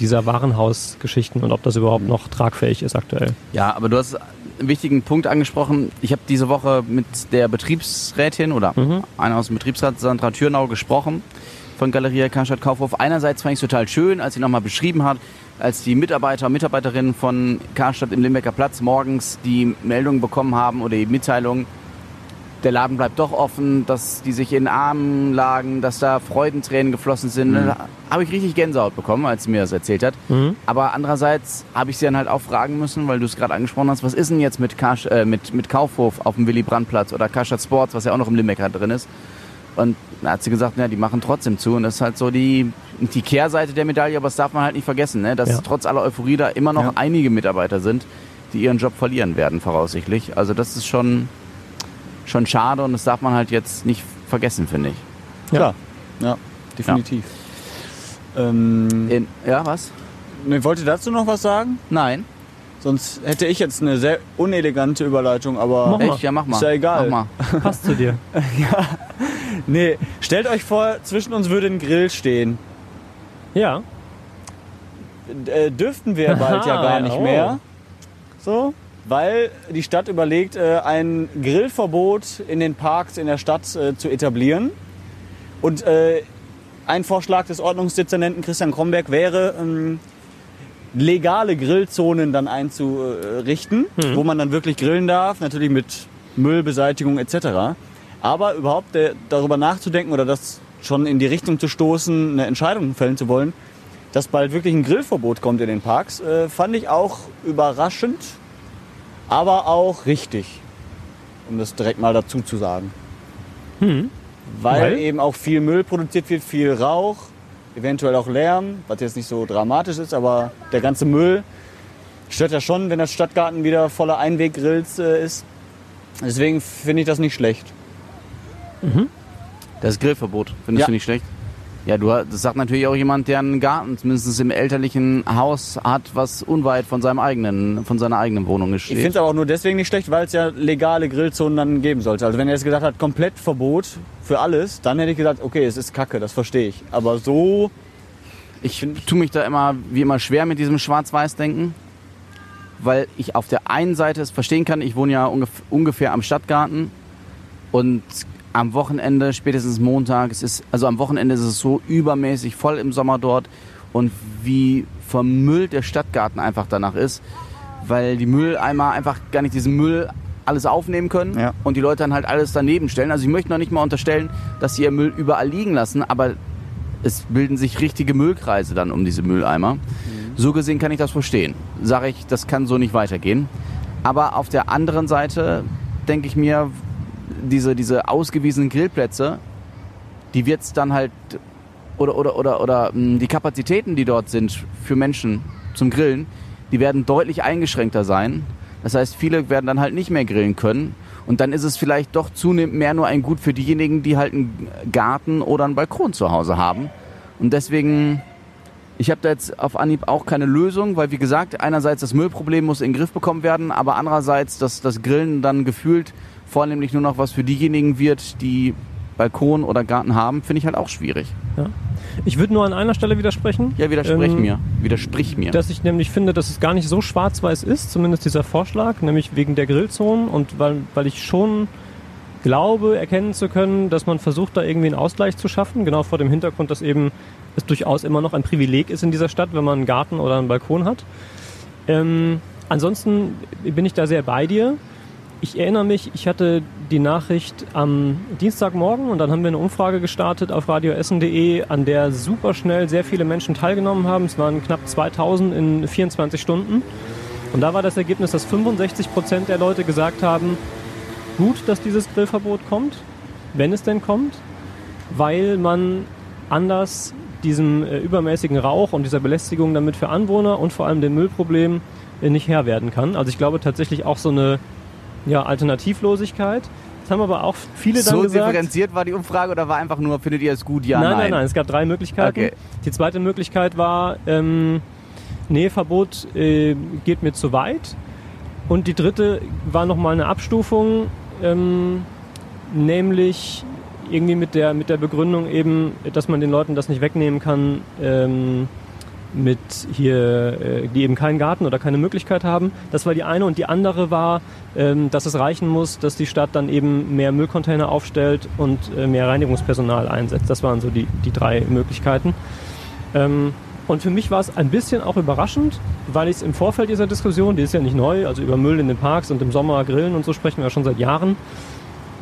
S3: dieser Warenhausgeschichten und ob das überhaupt noch tragfähig ist aktuell.
S2: Ja, aber du hast einen wichtigen Punkt angesprochen. Ich habe diese Woche mit der Betriebsrätin oder
S3: Mhm.
S2: einer aus dem Betriebsrat, Sandra Thürnau, gesprochen von Galeria Karstadt Kaufhof. Einerseits fand ich es total schön, als sie nochmal beschrieben hat, als die Mitarbeiter und Mitarbeiterinnen von Karstadt im Limbecker Platz morgens die Meldung bekommen haben oder die Mitteilung, der Laden bleibt doch offen, dass die sich in Armen lagen, dass da Freudentränen geflossen sind. Da habe ich richtig Gänsehaut bekommen, als sie mir das erzählt hat.
S3: Mhm.
S2: Aber andererseits habe ich sie dann halt auch fragen müssen, weil du es gerade angesprochen hast, was ist denn jetzt mit, Karsch, äh, mit, mit Kaufhof auf dem Willy-Brandt-Platz oder Karstadt Sports, was ja auch noch im Limbecker drin ist. Und da hat sie gesagt, ja, die machen trotzdem zu. Und das ist halt so die, die Kehrseite der Medaille, aber das darf man halt nicht vergessen, ne? dass
S3: Ja.
S2: trotz aller Euphorie da immer noch
S4: Ja.
S2: einige Mitarbeiter sind, die ihren Job verlieren werden, voraussichtlich. Also das ist schon, schon schade und das darf man halt jetzt nicht vergessen, finde ich.
S3: Ja.
S4: Klar. Ja, definitiv. Ähm,
S2: In, ja, was?
S4: ne, wollt ihr dazu noch was sagen?
S2: Nein.
S4: Sonst hätte ich jetzt eine sehr unelegante Überleitung, aber
S3: Mach mal.
S2: Echt? Ja, mach mal.
S4: Ist ja egal.
S2: Mach mal.
S3: Passt zu dir.
S4: nee, stellt euch vor, zwischen uns würde ein Grill stehen.
S3: Ja.
S4: äh, dürften wir bald ja gar nicht
S3: Oh.
S4: mehr. So, weil die Stadt überlegt, äh, ein Grillverbot in den Parks in der Stadt äh, zu etablieren. Und äh, ein Vorschlag des Ordnungsdezernenten Christian Kromberg wäre, ähm, legale Grillzonen dann einzurichten, wo man dann wirklich grillen darf, natürlich mit Müllbeseitigung etc. Aber überhaupt darüber nachzudenken oder das schon in die Richtung zu stoßen, eine Entscheidung fällen zu wollen, dass bald wirklich ein Grillverbot kommt in den Parks, fand ich auch überraschend, aber auch richtig, um das direkt mal dazu zu sagen.
S3: Hm.
S4: Weil,
S3: Weil?
S4: eben auch viel Müll produziert wird, viel Rauch, eventuell auch Lärm, was jetzt nicht so dramatisch ist, aber der ganze Müll stört ja schon, wenn das Stadtgarten wieder voller Einweggrills äh, ist. Deswegen finde ich das nicht schlecht.
S2: Das Grillverbot, findest
S4: Ja.
S2: du nicht schlecht? Ja, du, das sagt natürlich auch jemand, der einen Garten, zumindest im elterlichen Haus hat, was unweit von seinem eigenen, von seiner eigenen Wohnung
S4: Ich
S2: steht.
S4: finde es aber auch nur deswegen nicht schlecht, weil es ja legale Grillzonen dann geben sollte. Also wenn er jetzt gesagt hat, komplett Verbot für alles, dann hätte ich gesagt, okay, es ist Kacke, das verstehe ich. Aber so,
S2: Ich tue mich da immer, wie immer, schwer mit diesem Schwarz-Weiß-Denken, weil ich auf der einen Seite es verstehen kann, ich wohne ja ungef ungefähr am Stadtgarten und am Wochenende, spätestens Montag, es ist, also am Wochenende ist es so übermäßig voll im Sommer dort und wie vermüllt der Stadtgarten einfach danach ist, weil die Mülleimer einfach gar nicht diesen Müll alles aufnehmen können
S4: Ja.
S2: und die Leute dann halt alles daneben stellen. Also ich möchte noch nicht mal unterstellen, dass sie ihr Müll überall liegen lassen, aber es bilden sich richtige Müllkreise dann um diese Mülleimer. So gesehen kann ich das verstehen. Sage ich, das kann so nicht weitergehen. Aber auf der anderen Seite denke ich mir, diese, diese ausgewiesenen Grillplätze, die wird es dann halt oder, oder, oder, oder mh, die Kapazitäten, die dort sind für Menschen zum Grillen, die werden deutlich eingeschränkter sein. Das heißt, viele werden dann halt nicht mehr grillen können. Und dann ist es vielleicht doch zunehmend mehr nur ein Gut für diejenigen, die halt einen Garten oder einen Balkon zu Hause haben. Und deswegen, ich habe da jetzt auf Anhieb auch keine Lösung, weil wie gesagt, einerseits das Müllproblem muss in den Griff bekommen werden, aber andererseits, dass das Grillen dann gefühlt vornehmlich nur noch was für diejenigen wird, die Balkon oder Garten haben, finde ich halt auch schwierig.
S3: Ich würde nur an einer Stelle widersprechen.
S2: Ja, widersprich
S3: Ähm,
S2: mir. Widersprich mir.
S3: Dass ich nämlich finde, dass es gar nicht so schwarz-weiß ist, zumindest dieser Vorschlag, nämlich wegen der Grillzonen und weil, weil ich schon glaube, erkennen zu können, dass man versucht, da irgendwie einen Ausgleich zu schaffen, genau vor dem Hintergrund, dass eben es durchaus immer noch ein Privileg ist in dieser Stadt, wenn man einen Garten oder einen Balkon hat. Ähm, ansonsten bin ich da sehr bei dir. Ich erinnere mich, ich hatte die Nachricht am Dienstagmorgen und dann haben wir eine Umfrage gestartet auf radioessen.de, an der super schnell sehr viele Menschen teilgenommen haben. Es waren knapp 2000 in 24 Stunden. Und da war das Ergebnis, dass 65 Prozent der Leute gesagt haben, gut, dass dieses Grillverbot kommt, wenn es denn kommt, weil man anders diesem äh, übermäßigen Rauch und dieser Belästigung damit für Anwohner und vor allem dem Müllproblem äh, nicht Herr werden kann. Also ich glaube tatsächlich auch so eine ja, Alternativlosigkeit. Das haben aber auch viele dann
S2: so
S3: gesagt.
S2: differenziert war die Umfrage oder war einfach nur, findet ihr es gut? Ja,
S3: nein,
S2: nein.
S3: nein, nein. Es gab drei Möglichkeiten.
S2: Okay.
S3: Die zweite Möglichkeit war, ähm, nee, Verbot äh, geht mir zu weit. Und die dritte war nochmal eine Abstufung, ähm, nämlich irgendwie mit der, mit der Begründung eben, dass man den Leuten das nicht wegnehmen kann, ähm, mit hier, äh, die eben keinen Garten oder keine Möglichkeit haben. Das war die eine. Und die andere war, ähm, dass es reichen muss, dass die Stadt dann eben mehr Müllcontainer aufstellt und äh, mehr Reinigungspersonal einsetzt. Das waren so die, die drei Möglichkeiten. Ähm, und für mich war es ein bisschen auch überraschend, weil ich es im Vorfeld dieser Diskussion, die ist ja nicht neu, also über Müll in den Parks und im Sommer grillen und so sprechen wir ja schon seit Jahren,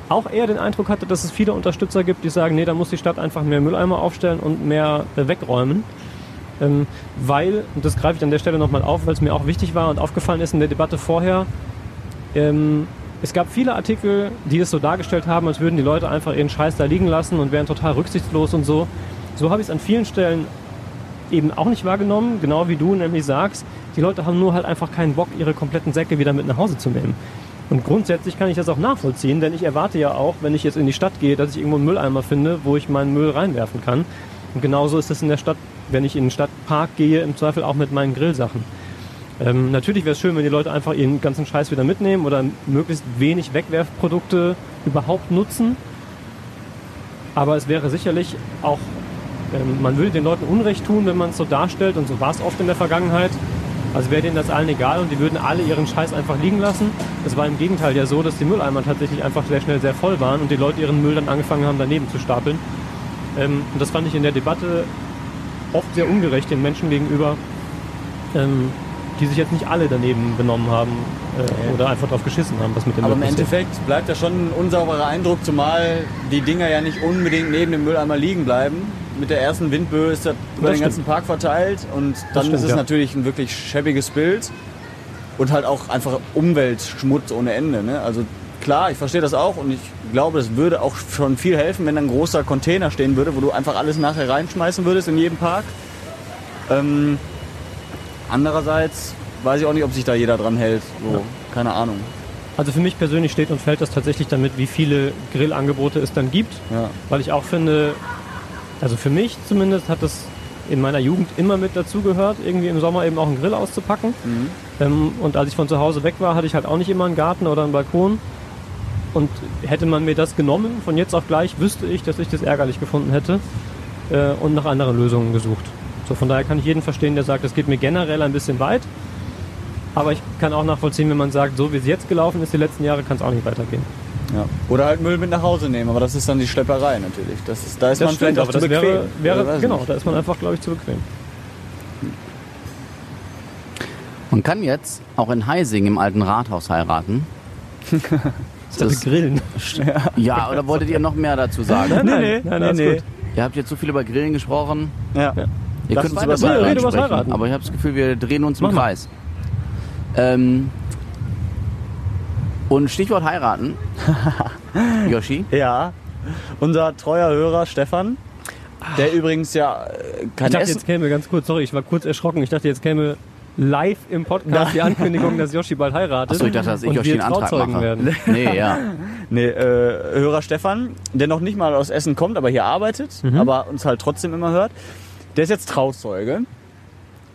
S3: auch eher den Eindruck hatte, dass es viele Unterstützer gibt, die sagen, nee, da muss die Stadt einfach mehr Mülleimer aufstellen und mehr äh, wegräumen. Ähm, weil, und das greife ich an der Stelle nochmal auf, weil es mir auch wichtig war und aufgefallen ist in der Debatte vorher, ähm, es gab viele Artikel, die es so dargestellt haben, als würden die Leute einfach ihren Scheiß da liegen lassen und wären total rücksichtslos und so. So habe ich es an vielen Stellen eben auch nicht wahrgenommen, genau wie du nämlich sagst. Die Leute haben nur halt einfach keinen Bock, ihre kompletten Säcke wieder mit nach Hause zu nehmen. Und grundsätzlich kann ich das auch nachvollziehen, denn ich erwarte ja auch, wenn ich jetzt in die Stadt gehe, dass ich irgendwo einen Mülleimer finde, wo ich meinen Müll reinwerfen kann. Und genauso ist es in der Stadt, wenn ich in den Stadtpark gehe, im Zweifel auch mit meinen Grillsachen. Ähm, natürlich wäre es schön, wenn die Leute einfach ihren ganzen Scheiß wieder mitnehmen oder möglichst wenig Wegwerfprodukte überhaupt nutzen. Aber es wäre sicherlich auch, ähm, man würde den Leuten Unrecht tun, wenn man es so darstellt, und so war es oft in der Vergangenheit. Also wäre denen das allen egal und die würden alle ihren Scheiß einfach liegen lassen. Es war im Gegenteil ja so, dass die Mülleimer tatsächlich einfach sehr schnell sehr voll waren und die Leute ihren Müll dann angefangen haben, daneben zu stapeln. Ähm, und das fand ich in der Debatte oft sehr ungerecht den Menschen gegenüber, ähm, die sich jetzt nicht alle daneben benommen haben äh, oder einfach drauf geschissen haben, was mit dem
S4: Aber im
S3: Müll passiert.
S4: Endeffekt bleibt ja schon ein unsauberer Eindruck, zumal die Dinger ja nicht unbedingt neben dem Mülleimer liegen bleiben. Mit der ersten Windböe ist das über den ganzen. Park verteilt und dann
S3: stimmt,
S4: ist es
S3: ja.
S4: natürlich ein wirklich schäbiges Bild und halt auch einfach Umweltschmutz ohne Ende. Ne? Also klar, ich verstehe das auch und ich glaube, es würde auch schon viel helfen, wenn ein großer Container stehen würde, wo du einfach alles nachher reinschmeißen würdest in jedem Park. Ähm, andererseits weiß ich auch nicht, ob sich da jeder dran hält. So,
S3: Ja.
S4: Keine Ahnung.
S3: Also für mich persönlich steht und fällt das tatsächlich damit, wie viele Grillangebote es dann gibt.
S4: Ja.
S3: Weil ich auch finde, also für mich zumindest hat es in meiner Jugend immer mit dazugehört, irgendwie im Sommer eben auch einen Grill auszupacken.
S4: Mhm.
S3: Ähm, und als ich von zu Hause weg war, hatte ich halt auch nicht immer einen Garten oder einen Balkon. Und hätte man mir das genommen, von jetzt auf gleich, wüsste ich, dass ich das ärgerlich gefunden hätte äh, und nach anderen Lösungen gesucht. So, von daher kann ich jeden verstehen, der sagt, das geht mir generell ein bisschen weit. Aber ich kann auch nachvollziehen, wenn man sagt, so wie es jetzt gelaufen ist, die letzten Jahre, kann es auch nicht weitergehen.
S4: Ja. Oder halt Müll mit nach Hause nehmen, aber das ist dann die Schlepperei natürlich. Das ist, da ist man
S3: Das
S4: vielleicht
S3: stimmt,
S4: auch
S3: aber
S4: zu
S3: das
S4: bequem.
S3: wäre,
S4: Oder
S3: wäre genau,
S4: nicht.
S3: da ist man einfach, glaube ich, zu bequem.
S2: Man kann jetzt auch in Heising im alten Rathaus heiraten. Das,
S3: Grillen.
S2: ja, oder wolltet ihr noch mehr dazu sagen?
S3: Nein, nein, nein, alles gut.
S2: Ihr habt jetzt so viel über Grillen gesprochen.
S4: Ja.
S3: Ja.
S2: Ihr
S4: Lass
S2: könnt
S4: uns
S2: über sprechen,
S3: Heiraten.
S2: aber ich habe das Gefühl, wir drehen uns im
S3: Mach.
S2: Kreis. Ähm, und Stichwort heiraten. Yoshi,
S4: ja. Unser treuer Hörer Stefan der übrigens ja äh, kein
S3: Ich dachte,
S4: Essen...
S3: jetzt käme ganz kurz, sorry, ich war kurz erschrocken. Ich dachte, jetzt käme live im Podcast die Ankündigung, dass Yoshi bald heiratet.
S2: Achso, ich dachte, dass ich
S3: wir
S2: den Antrag mache.
S3: werden.
S2: Nee, ja.
S4: Nee, äh, Hörer Stefan, der noch nicht mal aus Essen kommt, aber hier arbeitet, aber uns halt trotzdem immer hört, der ist jetzt Trauzeuge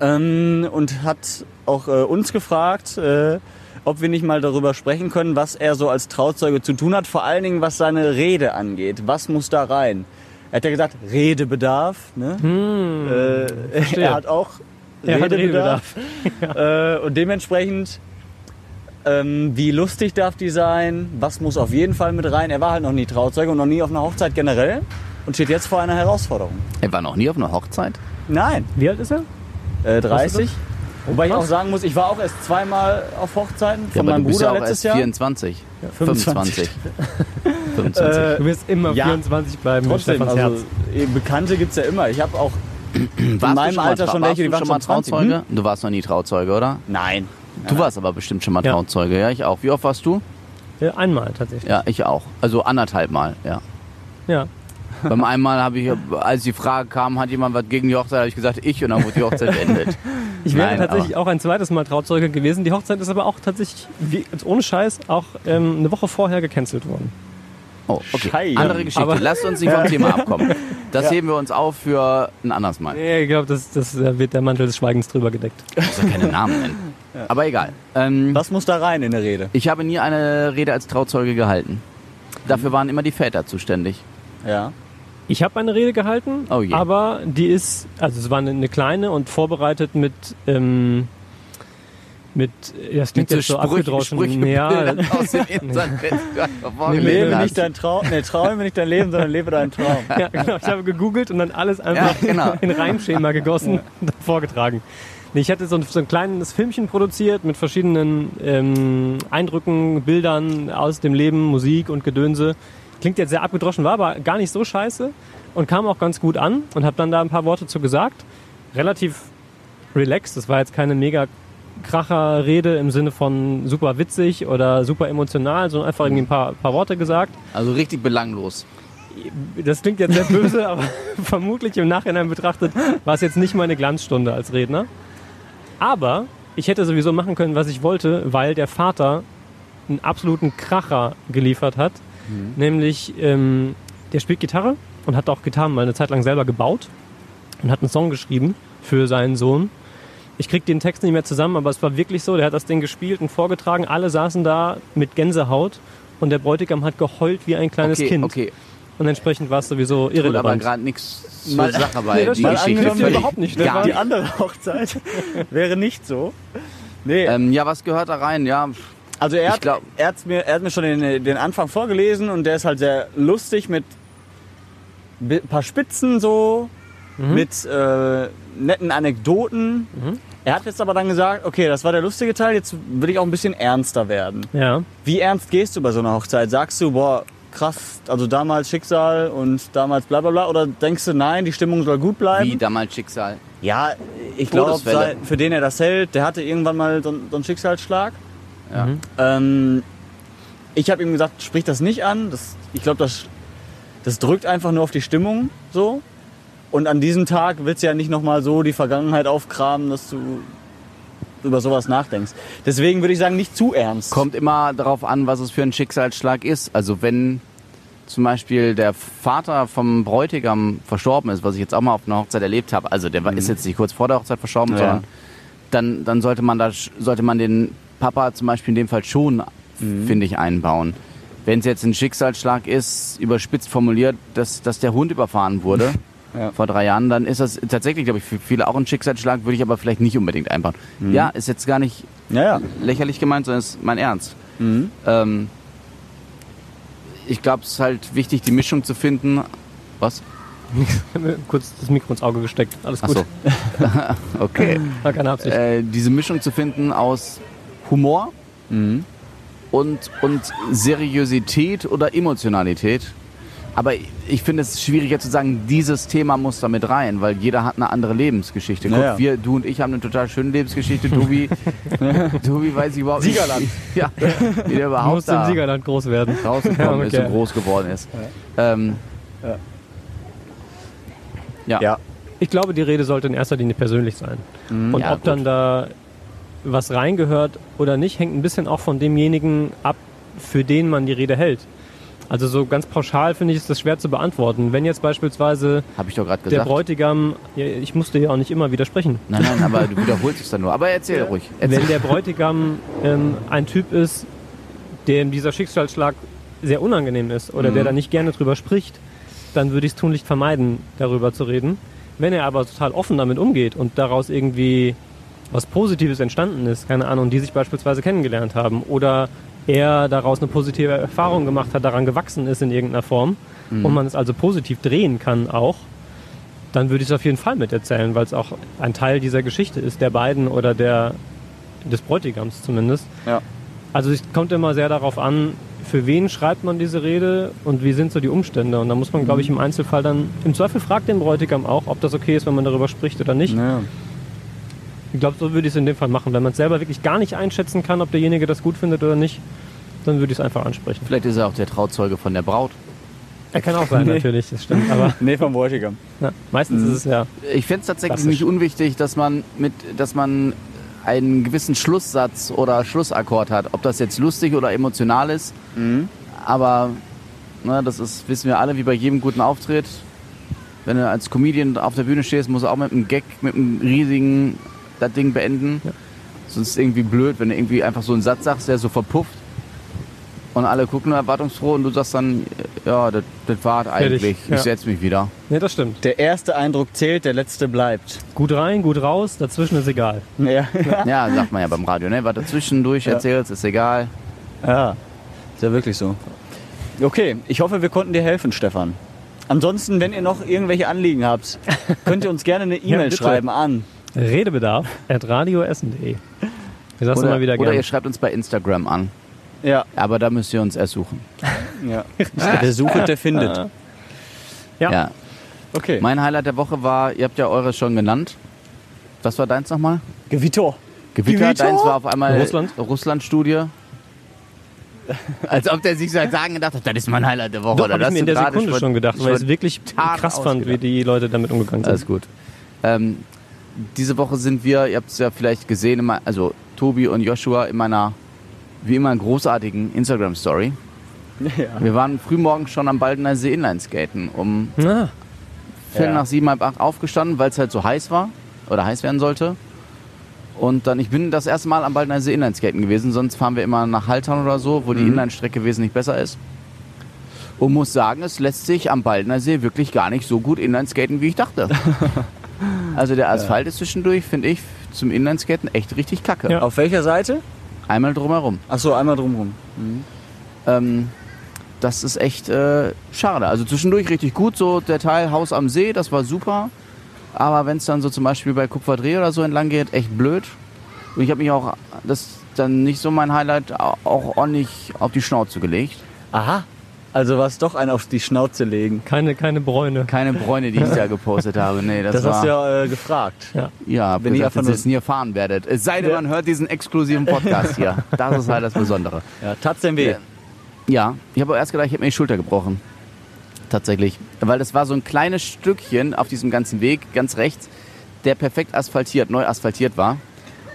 S4: ähm, und hat auch äh, uns gefragt, äh, ob wir nicht mal darüber sprechen können, was er so als Trauzeuge zu tun hat, vor allen Dingen was seine Rede angeht. Was muss da rein? Er hat ja gesagt, Redebedarf. Ne? äh, er hat auch
S3: Er hat
S4: Redebedarf. äh, und dementsprechend ähm, wie lustig darf die sein? Was muss auf jeden Fall mit rein? Er war halt noch nie Trauzeuge und noch nie auf einer Hochzeit generell und steht jetzt vor einer Herausforderung.
S2: Er war noch nie auf einer Hochzeit.
S4: Nein,
S3: Wie alt ist er?
S4: äh,
S3: du
S4: 30. Wobei ich auch sagen muss, ich war auch erst zweimal auf Hochzeiten
S2: Ja,
S4: von
S2: aber
S4: meinem
S2: du bist
S4: Bruder
S2: ja auch
S4: letztes
S2: erst
S4: Jahr.
S2: 24.
S4: 25.
S2: 25. 25.
S4: Äh,
S3: Du wirst immer
S4: ja.
S3: 24 bleiben,
S4: Trotzdem, also
S3: Herz.
S4: eh, Bekannte gibt's ja immer. Ich habe auch in
S2: warst
S4: meinem
S2: du mal
S4: Alter schon
S2: warst
S4: welche, die
S2: du
S4: waren
S2: schon mal
S4: schon 20.
S2: Trauzeuge?
S4: Hm?
S2: Du warst noch nie Trauzeuge, oder?
S4: Nein.
S2: Du warst aber bestimmt schon mal
S3: Ja.
S2: Trauzeuge, ja, ich auch. Wie oft warst du?
S3: Einmal tatsächlich.
S2: Ja, ich auch. Also anderthalb Mal, ja.
S3: Ja.
S2: Beim einmal habe ich, als die Frage kam, hat jemand was gegen die Hochzeit, habe ich gesagt, ich und dann wurde die Hochzeit beendet.
S3: Ich wäre
S2: Nein,
S3: tatsächlich auch ein zweites Mal Trauzeuge gewesen. Die Hochzeit ist aber auch tatsächlich, wie, ohne Scheiß, auch ähm, eine Woche vorher gecancelt worden.
S2: Oh, okay.
S4: Scheiße.
S2: Andere Geschichte.
S3: Aber-
S2: Lasst uns nicht vom Thema abkommen. Das
S4: Ja.
S2: heben wir uns auf für ein anderes Mal.
S3: Nee, ich glaube, das, das da wird der Mantel des Schweigens drüber gedeckt.
S2: Ich muss ja keine Namen nennen. Aber egal. Ähm,
S4: Was muss da rein in der Rede?
S2: ich habe nie eine Rede als Trauzeuge gehalten. Dafür waren immer die Väter zuständig.
S4: Ja.
S3: Ich habe eine Rede gehalten,
S2: Oh je.
S3: aber die ist, also es war eine, eine kleine und vorbereitet mit, ähm, mit, ja, das klingt jetzt so abgedroschen. Ja,
S2: Sprüchebildern aus dem Internet.
S3: Nee,
S4: Lebe nicht dein Traum, nee, träume nicht dein Leben, sondern lebe deinen Traum.
S3: ja, genau. Ich habe gegoogelt und dann alles einfach
S2: Ja, genau.
S3: in Reimschema gegossen und vorgetragen. Nee, Ich hatte so ein, so ein kleines Filmchen produziert mit verschiedenen ähm, Eindrücken, Bildern aus dem Leben, Musik und Gedönse. Klingt jetzt sehr abgedroschen, war aber gar nicht so scheiße und kam auch ganz gut an und habe dann da ein paar Worte zu gesagt. Relativ relaxed, das war jetzt keine mega Kracher-Rede im Sinne von super witzig oder super emotional, sondern einfach irgendwie ein paar, paar Worte gesagt.
S2: Also richtig belanglos.
S3: Das klingt jetzt sehr böse, aber vermutlich im Nachhinein betrachtet war es jetzt nicht meine Glanzstunde als Redner. Aber ich hätte sowieso machen können, was ich wollte, weil der Vater einen absoluten Kracher geliefert hat. Nämlich, ähm, der spielt Gitarre und hat auch Gitarren mal eine Zeit lang selber gebaut und hat einen Song geschrieben für seinen Sohn. Ich krieg den Text nicht mehr zusammen, aber es war wirklich so, der hat das Ding gespielt und vorgetragen. Alle saßen da mit Gänsehaut und der Bräutigam hat geheult wie ein kleines
S2: okay,
S3: Kind.
S2: okay.
S3: Und entsprechend war es sowieso
S2: Tut aber
S3: irrelevant.
S2: gerade nichts zur Sache,
S3: Nee,
S2: weil
S3: das
S2: die. Geschichte
S3: überhaupt nicht, Stefan.
S4: Die andere Hochzeit wäre nicht so. Nee,
S2: Ähm, ja, was gehört da rein? Ja,
S4: also er hat,
S2: glaub-
S4: er, hat's mir, er hat mir schon den, den Anfang vorgelesen und der ist halt sehr lustig mit ein paar Spitzen so, mit äh, netten Anekdoten. Er hat jetzt aber dann gesagt, okay, das war der lustige Teil, jetzt will ich auch ein bisschen ernster werden.
S3: Ja.
S4: Wie ernst gehst du bei so einer Hochzeit? Sagst du, boah, krass, also damals Schicksal und damals bla bla bla? Oder denkst du, nein, die Stimmung soll gut bleiben?
S2: wie damals Schicksal.
S4: Ja, ich glaube, für den er das hält, der hatte irgendwann mal so, einen- so einen Schicksalsschlag.
S2: Ja.
S4: Ähm, ich habe ihm gesagt, sprich das nicht an. Das, ich glaube, das, das drückt einfach nur auf die Stimmung so. Und an diesem Tag willst du ja nicht nochmal so die Vergangenheit aufkramen, dass du über sowas nachdenkst. Deswegen würde ich sagen, nicht zu ernst.
S2: Kommt immer darauf an, was es für ein Schicksalsschlag ist. Also wenn zum Beispiel der Vater vom Bräutigam verstorben ist, was ich jetzt auch mal auf einer Hochzeit erlebt habe, also der war- ist jetzt nicht kurz vor der Hochzeit verstorben,
S4: Ja.
S2: sondern dann, dann sollte man da sollte man den Papa zum Beispiel in dem Fall schon, finde ich, einbauen. Wenn es jetzt ein Schicksalsschlag ist, überspitzt formuliert, dass, dass der Hund überfahren wurde
S4: Ja.
S2: vor drei Jahren, dann ist das tatsächlich, glaube ich, für viele auch ein Schicksalsschlag, würde ich aber vielleicht nicht unbedingt einbauen. Ja, ist jetzt gar nicht
S4: Ja,
S2: lächerlich gemeint, sondern ist mein Ernst.
S4: Mhm.
S2: Ähm, ich glaube, es ist halt wichtig, die Mischung zu finden. Was?
S3: Kurz das Mikro ins Auge gesteckt. Alles
S2: Ach
S3: gut.
S2: so. okay.
S3: War keine Absicht.
S2: Äh, diese Mischung zu finden aus Humor
S4: Mhm.
S2: und, und Seriosität oder Emotionalität. Aber ich finde es schwieriger zu sagen, dieses Thema muss da mit rein, weil jeder hat eine andere Lebensgeschichte. Guck,
S4: Naja.
S2: wir, du und ich haben eine total schöne Lebensgeschichte. Tobi, Tobi weiß ich überhaupt
S4: Siegerland.
S2: nicht. Ja, wie der überhaupt
S3: musst im Siegerland groß werden.
S2: rausgekommen
S3: Ja,
S2: ist
S3: okay.
S2: und groß geworden ist. Ähm,
S4: Ja.
S2: Ja.
S4: Ja.
S3: Ich glaube, die Rede sollte in erster Linie persönlich sein. Und
S2: Ja,
S3: ob dann da was reingehört oder nicht, hängt ein bisschen auch von demjenigen ab, für den man die Rede hält. Also so ganz pauschal finde ich ist das schwer zu beantworten. Wenn jetzt beispielsweise
S2: ich doch gerade
S3: der
S2: gesagt.
S3: Bräutigam, ja, ich musste ja auch nicht immer widersprechen.
S2: Nein, nein, aber du wiederholst es dann nur. Aber erzähl ruhig. Erzähl.
S3: Wenn der Bräutigam ähm, ein Typ ist, dem dieser Schicksalsschlag sehr unangenehm ist oder der da nicht gerne drüber spricht, dann würde ich es tunlichst vermeiden, darüber zu reden. Wenn er aber total offen damit umgeht und daraus irgendwie was Positives entstanden ist, keine Ahnung, die sich beispielsweise kennengelernt haben oder er daraus eine positive Erfahrung gemacht hat, daran gewachsen ist in irgendeiner Form und man es also positiv drehen kann auch, dann würde ich es auf jeden Fall miterzählen, weil es auch ein Teil dieser Geschichte ist, der beiden oder der des Bräutigams zumindest.
S4: Ja.
S3: Also es kommt immer sehr darauf an, für wen schreibt man diese Rede und wie sind so die Umstände. Und da muss man, glaube ich, im Einzelfall dann, im Zweifel fragt den Bräutigam auch, ob das okay ist, wenn man darüber spricht oder nicht.
S4: Ja.
S3: Ich glaube, so würde ich es in dem Fall machen. Wenn man es selber wirklich gar nicht einschätzen kann, ob derjenige das gut findet oder nicht, dann würde ich es einfach ansprechen.
S2: Vielleicht ist er auch der Trauzeuge von der Braut.
S3: Er kann auch sein,
S4: Nee.
S3: natürlich, das stimmt. Aber
S4: Nee, vom Bräutigam.
S3: ja, meistens ist es ja.
S2: Ich finde es tatsächlich
S3: Klassisch.
S2: nicht unwichtig, dass man mit, dass man einen gewissen Schlusssatz oder Schlussakkord hat. Ob das jetzt lustig oder emotional ist. Aber ne, das ist, wissen wir alle, wie bei jedem guten Auftritt. Wenn du als Comedian auf der Bühne stehst, musst du auch mit einem Gag, mit einem riesigen das Ding beenden. Sonst ist es irgendwie blöd, wenn du irgendwie einfach so einen Satz sagst, der so verpufft. Und alle gucken nur erwartungsfroh und du sagst dann, ja, das, das war eigentlich.
S3: ja.
S2: Ich setz mich wieder.
S3: Nee, das stimmt.
S4: Der erste Eindruck zählt, der letzte bleibt.
S3: Gut rein, gut raus, dazwischen ist egal.
S4: Ja.
S2: Ja, sagt man ja beim Radio, ne? Was du zwischendurch
S4: Ja.
S2: erzählst, ist egal.
S4: ja. Ist ja wirklich so. Okay, ich hoffe, wir konnten dir helfen, Stefan. Ansonsten, wenn ihr noch irgendwelche Anliegen habt, könnt ihr uns gerne eine E-Mail
S3: bitte.
S4: schreiben an.
S3: Redebedarf at radioessen.de. Wir sagen
S2: Oder,
S3: mal wieder
S2: oder
S3: gerne.
S2: ihr schreibt uns bei Instagram an.
S4: Ja,
S2: Aber da müsst ihr uns ersuchen.
S4: ja. Der sucht, der findet.
S3: Ja.
S2: Ja.
S4: Okay.
S2: Mein Highlight der Woche war, ihr habt ja eure schon genannt. Was war deins nochmal?
S4: Gewitter.
S2: Gewitter.
S4: Gewitter?
S2: Deins war auf einmal
S3: Russland?
S2: Russland-Studie. Als ob der sich seit Tagen gedacht hat, das ist mein Highlight der Woche.
S3: Doch,
S2: oder
S3: habe ich
S2: das
S3: mir in der Sekunde schon gedacht, weil ich es wirklich krass fand, wie
S2: ausgedacht.
S3: die Leute damit umgegangen sind.
S2: Alles gut. Ähm, diese Woche sind wir, ihr habt es ja vielleicht gesehen, also Tobi und Joshua in meiner, wie immer, großartigen Instagram-Story.
S4: Ja.
S2: Wir waren frühmorgens schon am Baldener See Inlineskaten, um
S3: Ah,
S2: Viertel
S4: Ja.
S2: nach sieben, halb acht aufgestanden, weil es halt so heiß war oder heiß werden sollte. Und dann, ich bin das erste Mal am Baldener See Inlineskaten gewesen, sonst fahren wir immer nach Haltern oder so, wo die Inline-Strecke wesentlich besser ist. Und muss sagen, es lässt sich am Baldener See wirklich gar nicht so gut Inlineskaten, wie ich dachte. also der Asphalt ist zwischendurch, finde ich, zum Inlineskaten echt richtig kacke.
S3: Ja.
S4: Auf welcher Seite?
S2: Einmal drumherum.
S4: Achso, einmal drumherum.
S2: Ähm, das ist echt äh, schade. Also zwischendurch richtig gut, so der Teil Haus am See, das war super. Aber wenn es dann so zum Beispiel bei Kupferdreh oder so entlang geht, echt blöd. Und ich habe mich auch, das ist dann nicht so mein Highlight, au- auch ordentlich auf die Schnauze gelegt.
S4: Aha. Also war es doch ein auf die Schnauze legen.
S3: keine, keine Bräune.
S2: Keine Bräune, die ich da gepostet habe. Nee, das,
S4: Das,
S2: war,
S4: hast du ja äh, gefragt.
S2: ja,
S4: wenn
S2: gesagt, ihr
S4: nur-
S2: es nie erfahren werdet. Es sei denn,
S4: Ja.
S2: man hört diesen exklusiven Podcast hier. Das ist halt das Besondere.
S4: Ja, tat's denn weh?
S2: Ja. Ich habe erst gedacht, ich habe mir die Schulter gebrochen. Tatsächlich. Weil das war so ein kleines Stückchen auf diesem ganzen Weg, ganz rechts, der perfekt asphaltiert, neu asphaltiert war.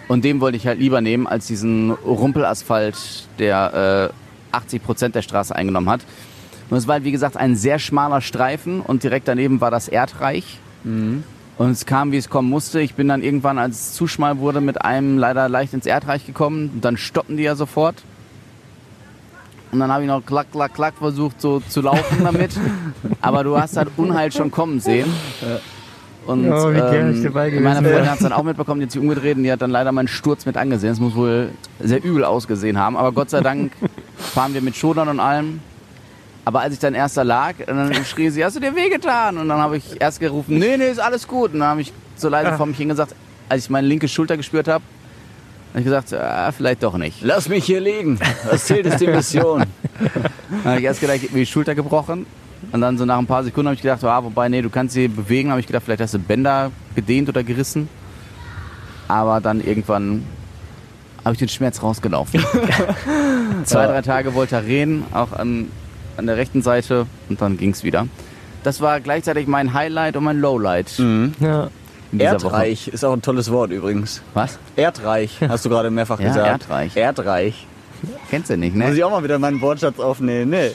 S2: Und den wollte ich halt lieber nehmen, als diesen Rumpelasphalt, der äh, 80 Prozent der Straße eingenommen hat. Und es war halt, wie gesagt, ein sehr schmaler Streifen und direkt daneben war das Erdreich. Und es kam, wie es kommen musste. Ich bin dann irgendwann, als es zu schmal wurde, mit einem leider leicht ins Erdreich gekommen. Und dann stoppen die ja sofort. Und dann habe ich noch klack, klack, klack versucht, so zu laufen damit. Aber du hast halt Unheil schon kommen sehen. Und
S3: Oh, wie gern ich
S2: ähm,
S3: dabei gewesen
S2: meine. Freundin hat es dann auch mitbekommen, die hat sich umgedreht und die hat dann leider meinen Sturz mit angesehen. Es muss wohl sehr übel ausgesehen haben. Aber Gott sei Dank fahren wir mit Schultern und allem. Aber als ich dann erst da lag, dann schrie sie, hast du dir wehgetan? Und dann habe ich erst gerufen, nee, nee, ist alles gut. Und dann habe ich so leise vor mich hingesagt, als ich meine linke Schulter gespürt habe, habe ich gesagt, ah, vielleicht doch nicht.
S4: Lass mich hier liegen. Das zählt ist die Mission.
S2: Dann habe ich erst gedacht, ich habe mir die Schulter gebrochen. Und dann so nach ein paar Sekunden habe ich gedacht, ah, wobei, nee, du kannst sie bewegen. habe ich gedacht, vielleicht hast du Bänder gedehnt oder gerissen. Aber dann irgendwann habe ich den Schmerz rausgelaufen. Zwei, drei Tage Voltaren, auch an, an der rechten Seite. Und dann ging es wieder. Das war gleichzeitig mein Highlight und mein Lowlight
S3: Ja.
S2: in dieser
S4: Erdreich ist auch ein tolles Wort übrigens.
S2: Woche. Was?
S4: Erdreich, hast du gerade mehrfach
S2: Ja,
S4: gesagt.
S2: Erdreich.
S4: Erdreich.
S2: Kennst du nicht,
S4: Muss
S2: ne?
S4: ich auch mal wieder meinen Wortschatz aufnehmen. Nee.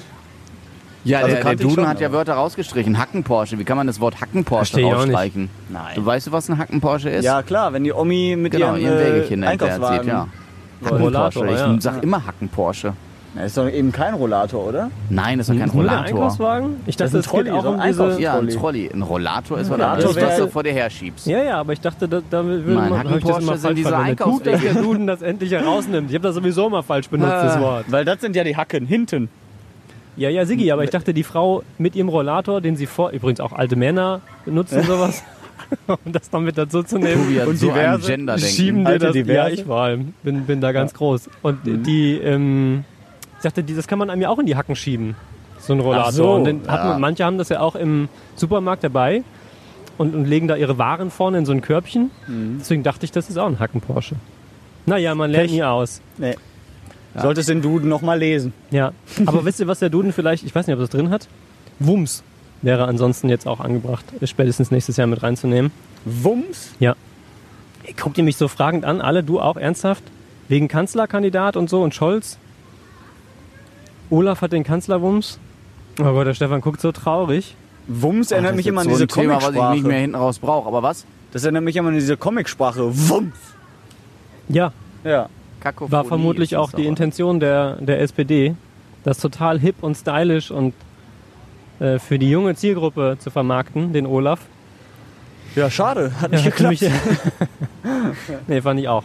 S2: Ja,
S4: Also
S2: der, der Duden
S4: schon,
S2: hat ja Wörter rausgestrichen. Hackenporsche. Wie kann man das Wort Hackenporsche rausstreichen?
S4: Nein.
S2: Du weißt, was ein Hackenporsche ist?
S4: Ja klar, wenn die Omi mit
S2: genau,
S4: ihrem
S2: ihren Wägelchen
S4: äh,
S2: erzählt,
S4: Einkaufswagen...
S2: ja.
S3: Rollator,
S2: Hackenporsche. Ich
S3: ja.
S2: sag immer Hackenporsche.
S4: Na, ist doch eben kein Rollator, oder?
S2: Nein, das ist doch kein Rollator.
S3: Einkaufswagen? Ich
S4: Das
S3: dachte,
S4: ist
S3: es
S4: ein Trolley,
S3: auch
S4: so
S3: um
S4: ein
S3: diese...
S4: Einkaufs-
S2: Ja, ein
S4: Trolley.
S2: Ein Rollator ist was
S4: Rollator
S2: was du vor dir herschiebst.
S3: Ja, ja, aber ich dachte, da, da will
S2: Nein,
S3: man, ich das
S2: Hackenporsche
S3: immer
S2: sind
S3: falsch
S2: diese
S3: verwendet. Gut, dass der. Duden das endlich herausnimmt. Ich habe das sowieso mal falsch benutzt, das
S2: Ah.
S3: Wort.
S4: Weil das sind ja die Hacken hinten.
S3: Ja, ja, Sigi, aber ich dachte, die Frau mit ihrem Rollator, den sie vor... Übrigens auch alte Männer benutzen sowas. Und das dann mit dazu zu nehmen.
S2: Tobi hat
S4: Und
S2: so ein
S4: diverse
S3: schieben dir das. Ja,
S4: Diverse.
S3: ich vor allem. Bin, bin da ganz groß. Und die, ähm, ich dachte, das kann man einem ja auch in die Hacken schieben. So ein Rollator.
S4: So,
S3: und den hat
S2: ja.
S3: man, manche haben das ja auch im Supermarkt dabei und, und legen da ihre Waren vorne in so ein Körbchen. Deswegen dachte ich, das ist auch ein Hacken Porsche. Naja, man lernt nie aus.
S4: Nee. Solltest den Duden noch mal lesen.
S3: Ja. Aber wisst ihr, was der Duden vielleicht, ich weiß nicht, ob das drin hat? Wumms wäre ansonsten jetzt auch angebracht, spätestens nächstes Jahr mit reinzunehmen.
S4: Wumms?
S3: Ja. Guckt ihr mich so fragend an, alle, du auch ernsthaft? Wegen Kanzlerkandidat und so und Scholz? Olaf hat den Kanzlerwumms. Oh Gott, der Stefan guckt so traurig.
S4: Wumms erinnert
S2: Das
S4: mich immer an
S2: so
S4: diese
S2: ein Thema, was ich nicht mehr hinten raus brauche. Aber was?
S4: Das erinnert mich immer an diese Comicsprache. Wumms.
S3: Ja,
S4: Ja.
S2: Kakophonie
S3: war vermutlich auch die
S2: aber.
S3: Intention der, der SPD, das total hip und stylisch und äh, für die junge Zielgruppe zu vermarkten, den Olaf.
S4: Ja, schade. Hat nicht
S3: Ja,
S4: geklappt.
S3: mich- nee, fand ich auch.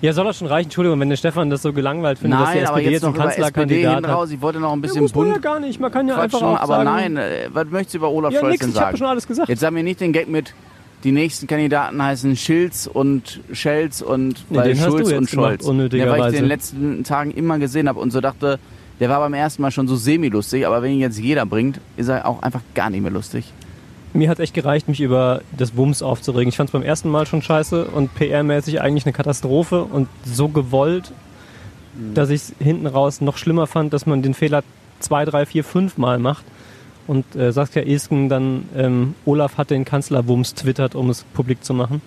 S3: Ja. soll das schon reichen? Entschuldigung, wenn der Stefan das so gelangweilt findet, dass die
S2: Nein,
S3: SPD
S2: jetzt
S3: jetzt einen Kanzlerkandidat hat.
S2: raus. Ich wollte noch ein
S3: Ja,
S2: bisschen
S3: muss man ja
S2: bunt
S3: gar nicht. Man kann ja
S2: quatschen,
S3: einfach auch
S2: aber
S3: sagen,
S2: nein, äh, was möchtest du über Olaf
S3: Ja,
S2: Scholz
S3: nix,
S2: denn
S3: ich habe
S2: sagen?
S3: schon alles gesagt.
S2: Jetzt sag mir nicht den Gag mit, die nächsten Kandidaten heißen Schilz und Schelz und
S3: Nee,
S2: weil Schulz und
S3: gemacht,
S2: Scholz. Ja, weil ich den letzten Tagen immer gesehen habe und so dachte, der war beim ersten Mal schon so semi-lustig, aber wenn ihn jetzt jeder bringt, ist er auch einfach gar nicht mehr lustig.
S3: Mir hat echt gereicht, mich über das Wumms aufzuregen. Ich fand es beim ersten Mal schon scheiße und PR-mäßig eigentlich eine Katastrophe und so gewollt, dass ich es hinten raus noch schlimmer fand, dass man den Fehler zwei, drei, vier, fünf Mal macht. Und äh, Saskia Esken dann, ähm, Olaf hat den Kanzlerwumms twittert, um es publik zu machen.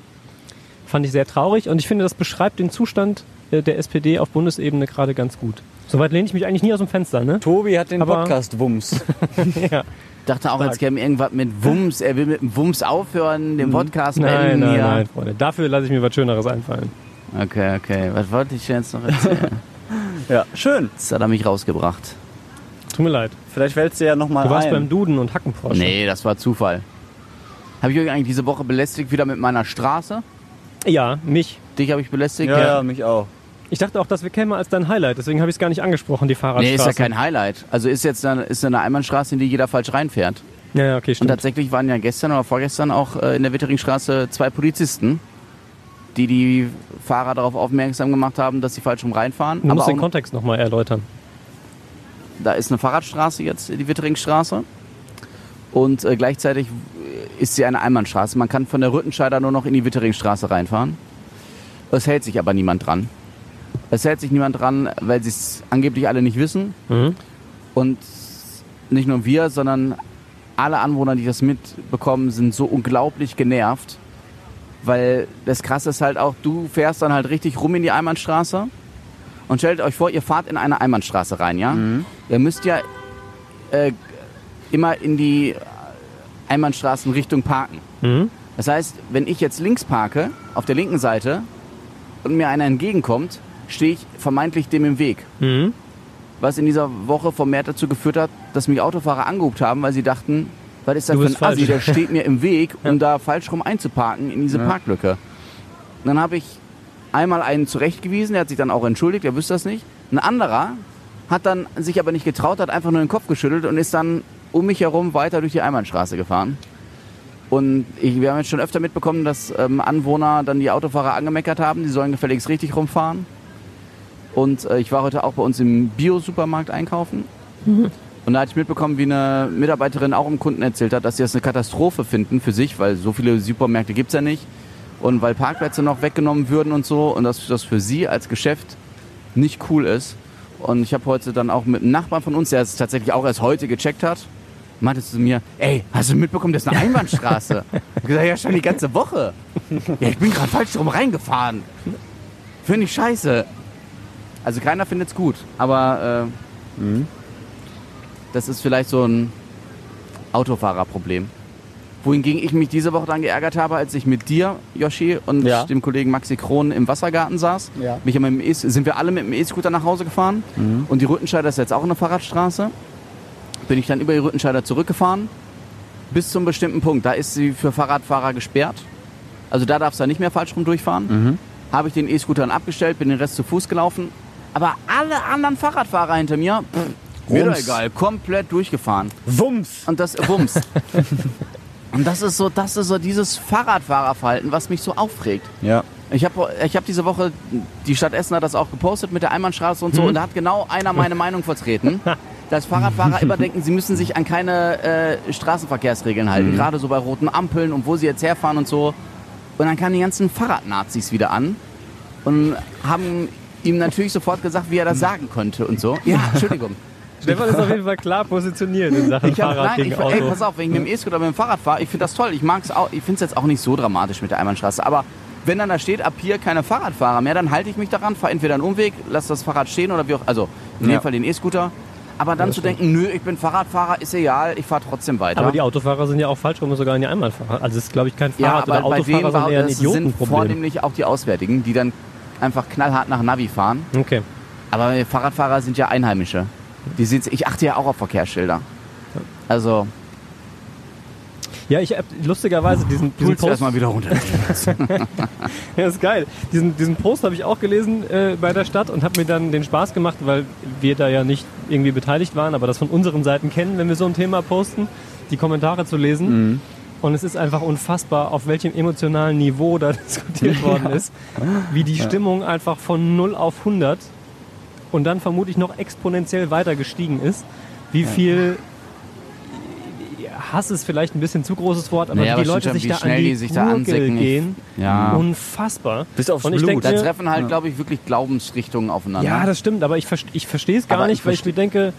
S3: Fand ich sehr traurig und ich finde, das beschreibt den Zustand äh, der SPD auf Bundesebene gerade ganz gut. Soweit lehne ich mich eigentlich nie aus dem Fenster, ne?
S4: Tobi hat den
S3: Aber-
S4: Podcast Wumms.
S3: ja.
S2: Dachte auch, jetzt käme irgendwas mit Wumms, er will mit dem Wumms aufhören, den Podcast
S3: Nein,
S2: beenden
S3: nein,
S2: hier.
S3: nein, Freunde. Dafür lasse ich mir was Schöneres einfallen.
S2: Okay, okay. Was wollte ich jetzt noch erzählen?
S4: Ja, schön.
S2: Jetzt hat er mich rausgebracht.
S3: Tut mir leid.
S4: Vielleicht fällst du ja noch mal
S3: Du warst
S4: ein.
S3: beim Duden und Hackenporsche.
S2: Nee, das war Zufall. Habe ich euch eigentlich diese Woche belästigt wieder mit meiner Straße?
S3: Ja, mich.
S2: Dich habe ich belästigt?
S4: ja, ja, mich auch.
S3: Ich dachte auch, das käme als dein Highlight, deswegen habe ich es gar nicht angesprochen, die Fahrradstraße.
S2: Nee, ist ja kein Highlight. Also ist jetzt eine, ist eine Einbahnstraße, in die jeder falsch reinfährt.
S3: Ja, ja, okay,
S2: Und
S3: stimmt.
S2: tatsächlich waren ja gestern oder vorgestern auch äh, in der Witteringstraße zwei Polizisten, die die Fahrer darauf aufmerksam gemacht haben, dass sie falsch rum reinfahren.
S3: du musst den Kontext nochmal erläutern.
S2: da ist eine Fahrradstraße jetzt, die Witteringstraße. Und äh, gleichzeitig ist sie eine Einbahnstraße. Man kann von der Rüttenscheider nur noch in die Witteringstraße reinfahren. Es hält sich aber niemand dran. Es hält sich niemand dran, weil sie es angeblich alle nicht wissen.
S3: Mhm.
S2: Und nicht nur wir, sondern alle Anwohner, die das mitbekommen, sind so unglaublich genervt. Weil das Krasse ist halt auch, du fährst dann halt richtig rum in die Einbahnstraße und stellt euch vor, ihr fahrt in eine Einbahnstraße rein, ja? Ihr müsst ja äh, immer in die Einbahnstraßenrichtung parken.
S3: Mhm.
S2: Das heißt, wenn ich jetzt links parke, auf der linken Seite, und mir einer entgegenkommt, stehe ich vermeintlich dem im Weg
S3: Mhm.
S2: was in dieser Woche vermehrt dazu geführt hat, dass mich Autofahrer angehupt haben, weil sie dachten, was ist das für ein
S3: bist
S2: Assi,
S3: falsch.
S2: der steht mir im Weg, um da falsch rum einzuparken in diese Parklücke. Und dann habe ich einmal einen zurechtgewiesen, der hat sich dann auch entschuldigt, der wüsste das nicht. Ein anderer hat dann sich aber nicht getraut, hat einfach nur den Kopf geschüttelt und ist dann um mich herum weiter durch die Einbahnstraße gefahren. Und ich, wir haben jetzt schon öfter mitbekommen, dass ähm, Anwohner dann die Autofahrer angemeckert haben, die sollen gefälligst richtig rumfahren. Und äh, ich war heute auch bei uns im Bio-Supermarkt einkaufen. Und da hatte ich mitbekommen, wie eine Mitarbeiterin auch im Kunden erzählt hat, dass sie das eine Katastrophe finden für sich, weil so viele Supermärkte gibt's ja nicht. Und weil Parkplätze noch weggenommen würden und so. Und dass das für sie als Geschäft nicht cool ist. Und ich habe heute dann auch mit einem Nachbarn von uns, der es tatsächlich auch erst heute gecheckt hat, meinte zu mir, ey, hast du mitbekommen, das ist eine Einbahnstraße? ich gesagt, ja, schon die ganze Woche. Ja, ich bin gerade falsch rum reingefahren. Finde ich scheiße. Also keiner findet's gut, aber äh, das ist vielleicht so ein Autofahrerproblem. Wohingegen ich mich diese Woche dann geärgert habe, als ich mit dir, Yoshi, und
S4: Ja.
S2: dem Kollegen Maxi Krohn im Wassergarten saß.
S4: Ja.
S2: Mich mit dem e sind wir alle mit dem E-Scooter nach Hause gefahren. Und die Rüttenscheider ist jetzt auch eine Fahrradstraße. Bin ich dann über die Rüttenscheider zurückgefahren. Bis zum bestimmten Punkt. Da ist sie für Fahrradfahrer gesperrt. Also da darfst du nicht mehr falsch rum durchfahren. Habe ich den E-Scooter dann abgestellt, bin den Rest zu Fuß gelaufen. Aber alle anderen Fahrradfahrer hinter mir, pff, mir doch egal, komplett durchgefahren.
S4: Wumms.
S2: Und das, Wumms. Und das ist so, das ist so dieses Fahrradfahrerverhalten, was mich so aufregt.
S4: Ja.
S2: Ich habe ich hab diese Woche, die Stadt Essen hat das auch gepostet mit der Einbahnstraße und so, und da hat genau einer meine Meinung vertreten, dass Fahrradfahrer immer denken, sie müssen sich an keine äh, Straßenverkehrsregeln halten, gerade so bei roten Ampeln und wo sie jetzt herfahren und so. Und dann kamen die ganzen Fahrradnazis wieder an und haben ihm natürlich sofort gesagt, wie er das sagen konnte und so. Ja, Entschuldigung.
S3: Stefan ist auf jeden Fall klar positioniert in Sachen
S2: Ich hab,
S3: Fahrrad
S2: nein,
S3: gegen
S2: ich,
S3: Auto.
S2: ey, pass auf, wenn ich mit dem E-Scooter mit dem Fahrrad fahre, ich finde das toll. Ich mag's auch, ich finde es jetzt auch nicht so dramatisch mit der Einbahnstraße. Aber wenn dann da steht, ab hier keine Fahrradfahrer mehr, dann halte ich mich daran, fahre entweder einen Umweg, lasse das Fahrrad stehen oder wie auch, also in dem
S4: Ja.
S2: Fall den E-Scooter. Aber dann zu denken, nö, ich bin Fahrradfahrer, ist egal, ich fahre trotzdem weiter.
S3: Aber die Autofahrer sind ja auch falsch rum sogar in die Einbahnfahrer. Also es ist, glaube ich, kein
S2: ja,
S3: Fahrrad-
S2: aber
S3: oder Autofahrer, sondern eher ein
S2: das sind
S3: Idiotenproblem.
S2: vornehmlich auch die Auswärtigen, die dann einfach knallhart nach Navi fahren.
S3: Okay.
S2: Aber Fahrradfahrer sind ja Einheimische. Die sind, ich achte ja auch auf Verkehrsschilder. Also,
S3: Ja, ich habe lustigerweise diesen, diesen Post...
S2: erstmal wieder runter.
S3: Ja, ist geil. Diesen, diesen Post habe ich auch gelesen äh, bei der Stadt und habe mir dann den Spaß gemacht, weil wir da ja nicht irgendwie beteiligt waren, aber das von unseren Seiten kennen, wenn wir so ein Thema posten, die Kommentare zu lesen. Und es ist einfach unfassbar, auf welchem emotionalen Niveau da diskutiert worden ist, wie die Stimmung einfach von 0 auf 100 und dann vermutlich noch exponentiell weiter gestiegen ist. Wie viel Hass ist vielleicht ein bisschen zu großes Wort, aber
S2: Naja,
S3: die
S2: aber
S3: Leute sich da an die,
S2: die sich da ansicken.
S3: Gehen.
S2: Ja.
S3: Unfassbar.
S4: Bis aufs
S3: Und ich
S4: Blut.
S3: denke,
S2: Da treffen halt, glaube ich, wirklich Glaubensrichtungen aufeinander.
S3: ja, das stimmt, aber ich, ich verstehe es gar
S2: Aber
S3: nicht,
S2: ich
S3: weil ich mir denke,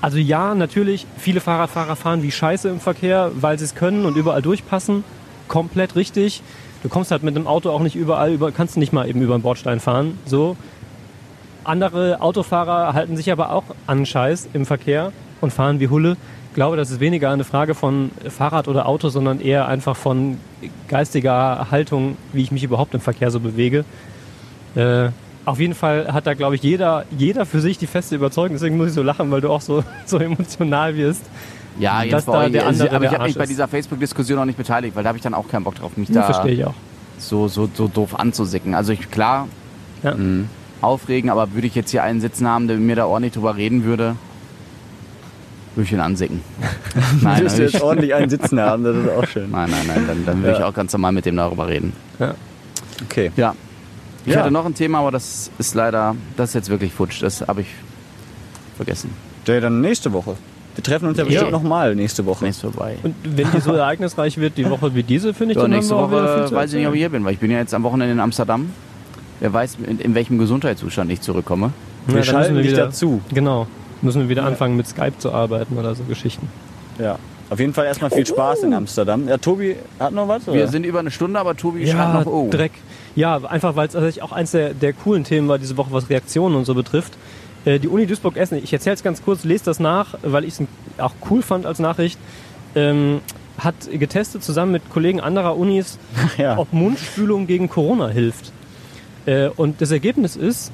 S3: also ja, natürlich, viele Fahrradfahrer fahren wie Scheiße im Verkehr, weil sie es können und überall durchpassen. Komplett richtig. Du kommst halt mit einem Auto auch nicht überall über, kannst nicht mal eben über den Bordstein fahren. So. Andere Autofahrer halten sich aber auch an Scheiß im Verkehr und fahren wie Hulle. Ich glaube, das ist weniger eine Frage von Fahrrad oder Auto, sondern eher einfach von geistiger Haltung, wie ich mich überhaupt im Verkehr so bewege. Äh, auf jeden Fall hat da, glaube ich, jeder, jeder für sich die feste Überzeugung. Deswegen muss ich so lachen, weil du auch so, so emotional wirst.
S2: Ja, jetzt bei
S3: da
S2: euch,
S3: der
S2: also,
S3: andere
S2: aber ich habe mich bei dieser Facebook-Diskussion auch nicht beteiligt, weil da habe ich dann auch keinen Bock drauf, mich
S3: Das
S2: da
S3: verstehe ich auch.
S2: so, so, so doof anzusicken. Also ich, klar,
S3: Ja.
S2: mh, aufregen, aber würde ich jetzt hier einen sitzen haben, der mit mir da ordentlich drüber reden würde, würde ich ihn ansicken. nein,
S4: Würdest du jetzt
S2: ich,
S4: ordentlich einen sitzen haben, das ist auch schön.
S2: nein, nein, nein, dann, dann würde ich
S4: Ja.
S2: auch ganz normal mit dem darüber reden.
S4: Okay.
S2: Ja. Ich
S4: Ja.
S2: hatte noch ein Thema, aber das ist leider, das ist jetzt wirklich futsch. Das habe ich vergessen.
S4: Ja, dann nächste Woche. Wir treffen uns ja,
S3: Ja.
S4: bestimmt nochmal nächste Woche.
S2: Nächstes vorbei.
S3: Und wenn die so ereignisreich wird, die Woche wie diese, finde ich,
S2: Ja,
S3: dann
S2: nächste
S3: wir
S2: Woche weiß ich nicht, ob ich hier bin, weil ich bin ja jetzt am Wochenende in Amsterdam. Wer weiß, in, in welchem Gesundheitszustand ich zurückkomme.
S4: Wir
S3: dann
S4: schalten
S3: wir
S4: dich
S3: wieder,
S4: dazu.
S3: Genau. Müssen wir wieder anfangen mit Skype zu arbeiten oder so Geschichten.
S4: Ja. Auf jeden Fall erstmal viel Spaß in Amsterdam. Ja, Tobi hat noch was?
S2: Wir
S4: oder?
S2: sind über eine Stunde, aber Tobi schreibt noch, oh.
S3: Dreck. Ja, einfach weil es tatsächlich auch eins der, der coolen Themen war diese Woche, was Reaktionen und so betrifft. Äh, Die Uni Duisburg-Essen, ich erzähle es ganz kurz, lest das nach, weil ich es auch cool fand als Nachricht, ähm, hat getestet zusammen mit Kollegen anderer Unis,
S4: ja.
S3: ob Mundspülung gegen Corona hilft. Äh, und das Ergebnis ist,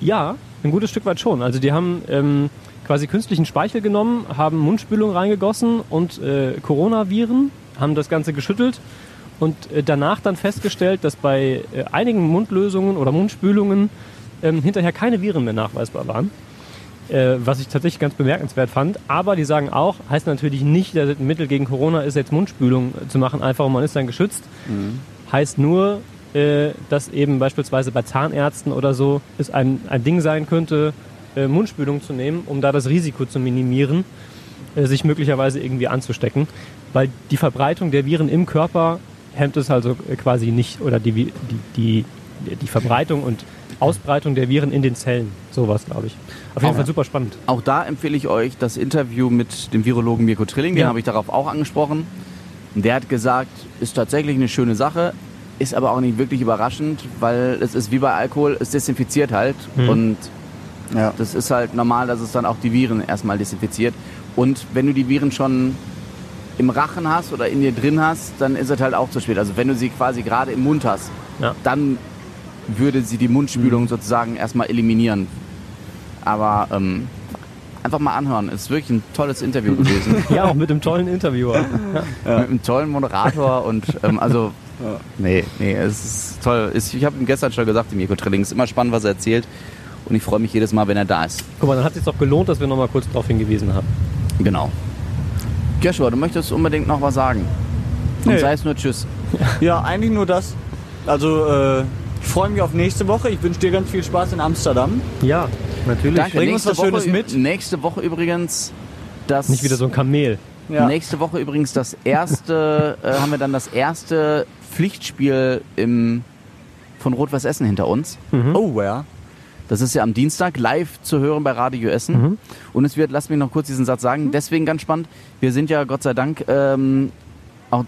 S3: ja, ein gutes Stück weit schon. Also die haben ähm, quasi künstlichen Speichel genommen, haben Mundspülung reingegossen und äh, Coronaviren, haben das Ganze geschüttelt und äh, danach dann festgestellt, dass bei äh, einigen Mundlösungen oder Mundspülungen ähm, hinterher keine Viren mehr nachweisbar waren. Äh, was ich tatsächlich ganz bemerkenswert fand. Aber die sagen auch, heißt natürlich nicht, dass ein Mittel gegen Corona ist, jetzt Mundspülung äh, zu machen, einfach und man ist dann geschützt. Heißt nur, äh, dass eben beispielsweise bei Zahnärzten oder so es ein, ein Ding sein könnte, äh, Mundspülung zu nehmen, um da das Risiko zu minimieren, sich möglicherweise irgendwie anzustecken. Weil die Verbreitung der Viren im Körper hemmt es also äh, quasi nicht oder die, die, die die Verbreitung und Ausbreitung der Viren in den Zellen. Sowas, glaube ich. Auf jeden
S2: Auch-
S3: Fall super spannend.
S2: Auch da empfehle ich euch das Interview mit dem Virologen Mirko Trilling, den
S3: Ja.
S2: habe ich darauf auch angesprochen. Der hat gesagt, ist tatsächlich eine schöne Sache, ist aber auch nicht wirklich überraschend, weil es ist wie bei Alkohol, es desinfiziert halt.
S3: Mhm.
S2: Und
S4: Ja.
S2: das ist halt normal, dass es dann auch die Viren erstmal desinfiziert. Und wenn du die Viren schon im Rachen hast oder in dir drin hast, dann ist es halt auch zu spät. Also wenn du sie quasi gerade im Mund hast,
S3: Ja.
S2: dann würde sie die Mundspülung sozusagen erstmal eliminieren. Aber ähm, einfach mal anhören. Ist wirklich ein tolles Interview gewesen.
S3: Ja, auch mit einem tollen Interviewer.
S2: Mit einem tollen Moderator und ähm, also nee, nee, es ist toll. Ich habe ihm gestern schon gesagt, dem Mirko Trilling, ist immer spannend, was er erzählt. Und ich freue mich jedes Mal, wenn er da ist.
S3: Guck mal, dann hat es sich doch gelohnt, dass wir noch mal kurz darauf hingewiesen haben.
S2: Genau. Joshua, du möchtest unbedingt noch was sagen. Und
S4: Nee.
S2: sei es nur Tschüss.
S4: ja, eigentlich nur das. Also, äh, ich freue mich auf nächste Woche. Ich wünsche dir ganz viel Spaß in Amsterdam.
S3: Ja, natürlich.
S2: Danke.
S4: Bring uns
S2: Nächste
S4: was Schönes
S2: Woche,
S4: mit.
S2: Nächste Woche übrigens das.
S3: Nicht wieder so ein Kamel.
S4: Ja.
S2: Nächste Woche übrigens das erste, äh, haben wir dann das erste Pflichtspiel im, von Rot-Weiß Essen hinter uns.
S4: Oh, ja.
S2: Das ist ja am Dienstag live zu hören bei Radio Essen.
S3: Mhm.
S2: Und es wird, lass mich noch kurz diesen Satz sagen, deswegen ganz spannend. Wir sind ja Gott sei Dank, ähm, auch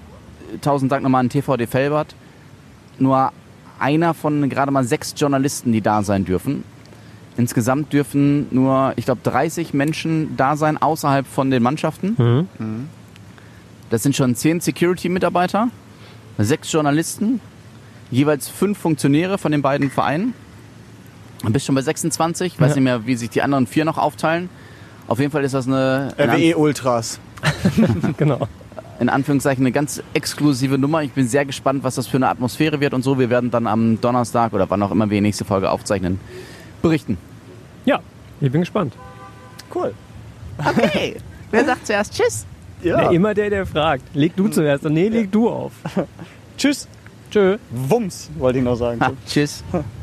S2: tausend Dank nochmal an TVD Felbert, nur einer von gerade mal sechs Journalisten, die da sein dürfen. Insgesamt dürfen nur, ich glaube, 30 Menschen da sein außerhalb von den Mannschaften.
S3: Mhm.
S2: Das sind schon zehn Security-Mitarbeiter, sechs Journalisten, jeweils fünf Funktionäre von den beiden Vereinen. Du bist schon bei 26. Ich weiß
S3: Ja.
S2: nicht mehr, wie sich die anderen vier noch aufteilen. Auf jeden Fall ist das eine, in,
S4: RWE Ultras.
S3: Genau.
S2: in Anführungszeichen, eine ganz exklusive Nummer. Ich bin sehr gespannt, was das für eine Atmosphäre wird und so. Wir werden dann am Donnerstag oder wann auch immer wir die nächste Folge aufzeichnen, berichten.
S3: Ja, ich bin gespannt.
S4: Cool.
S2: Okay. Wer sagt zuerst Tschüss?
S4: Ja.
S3: Ja, immer der, der fragt. Leg du zuerst. Nee, leg du auf.
S4: Tschüss.
S3: Tschö.
S4: Wumms, wollte ich noch sagen.
S2: Ha, tschüss.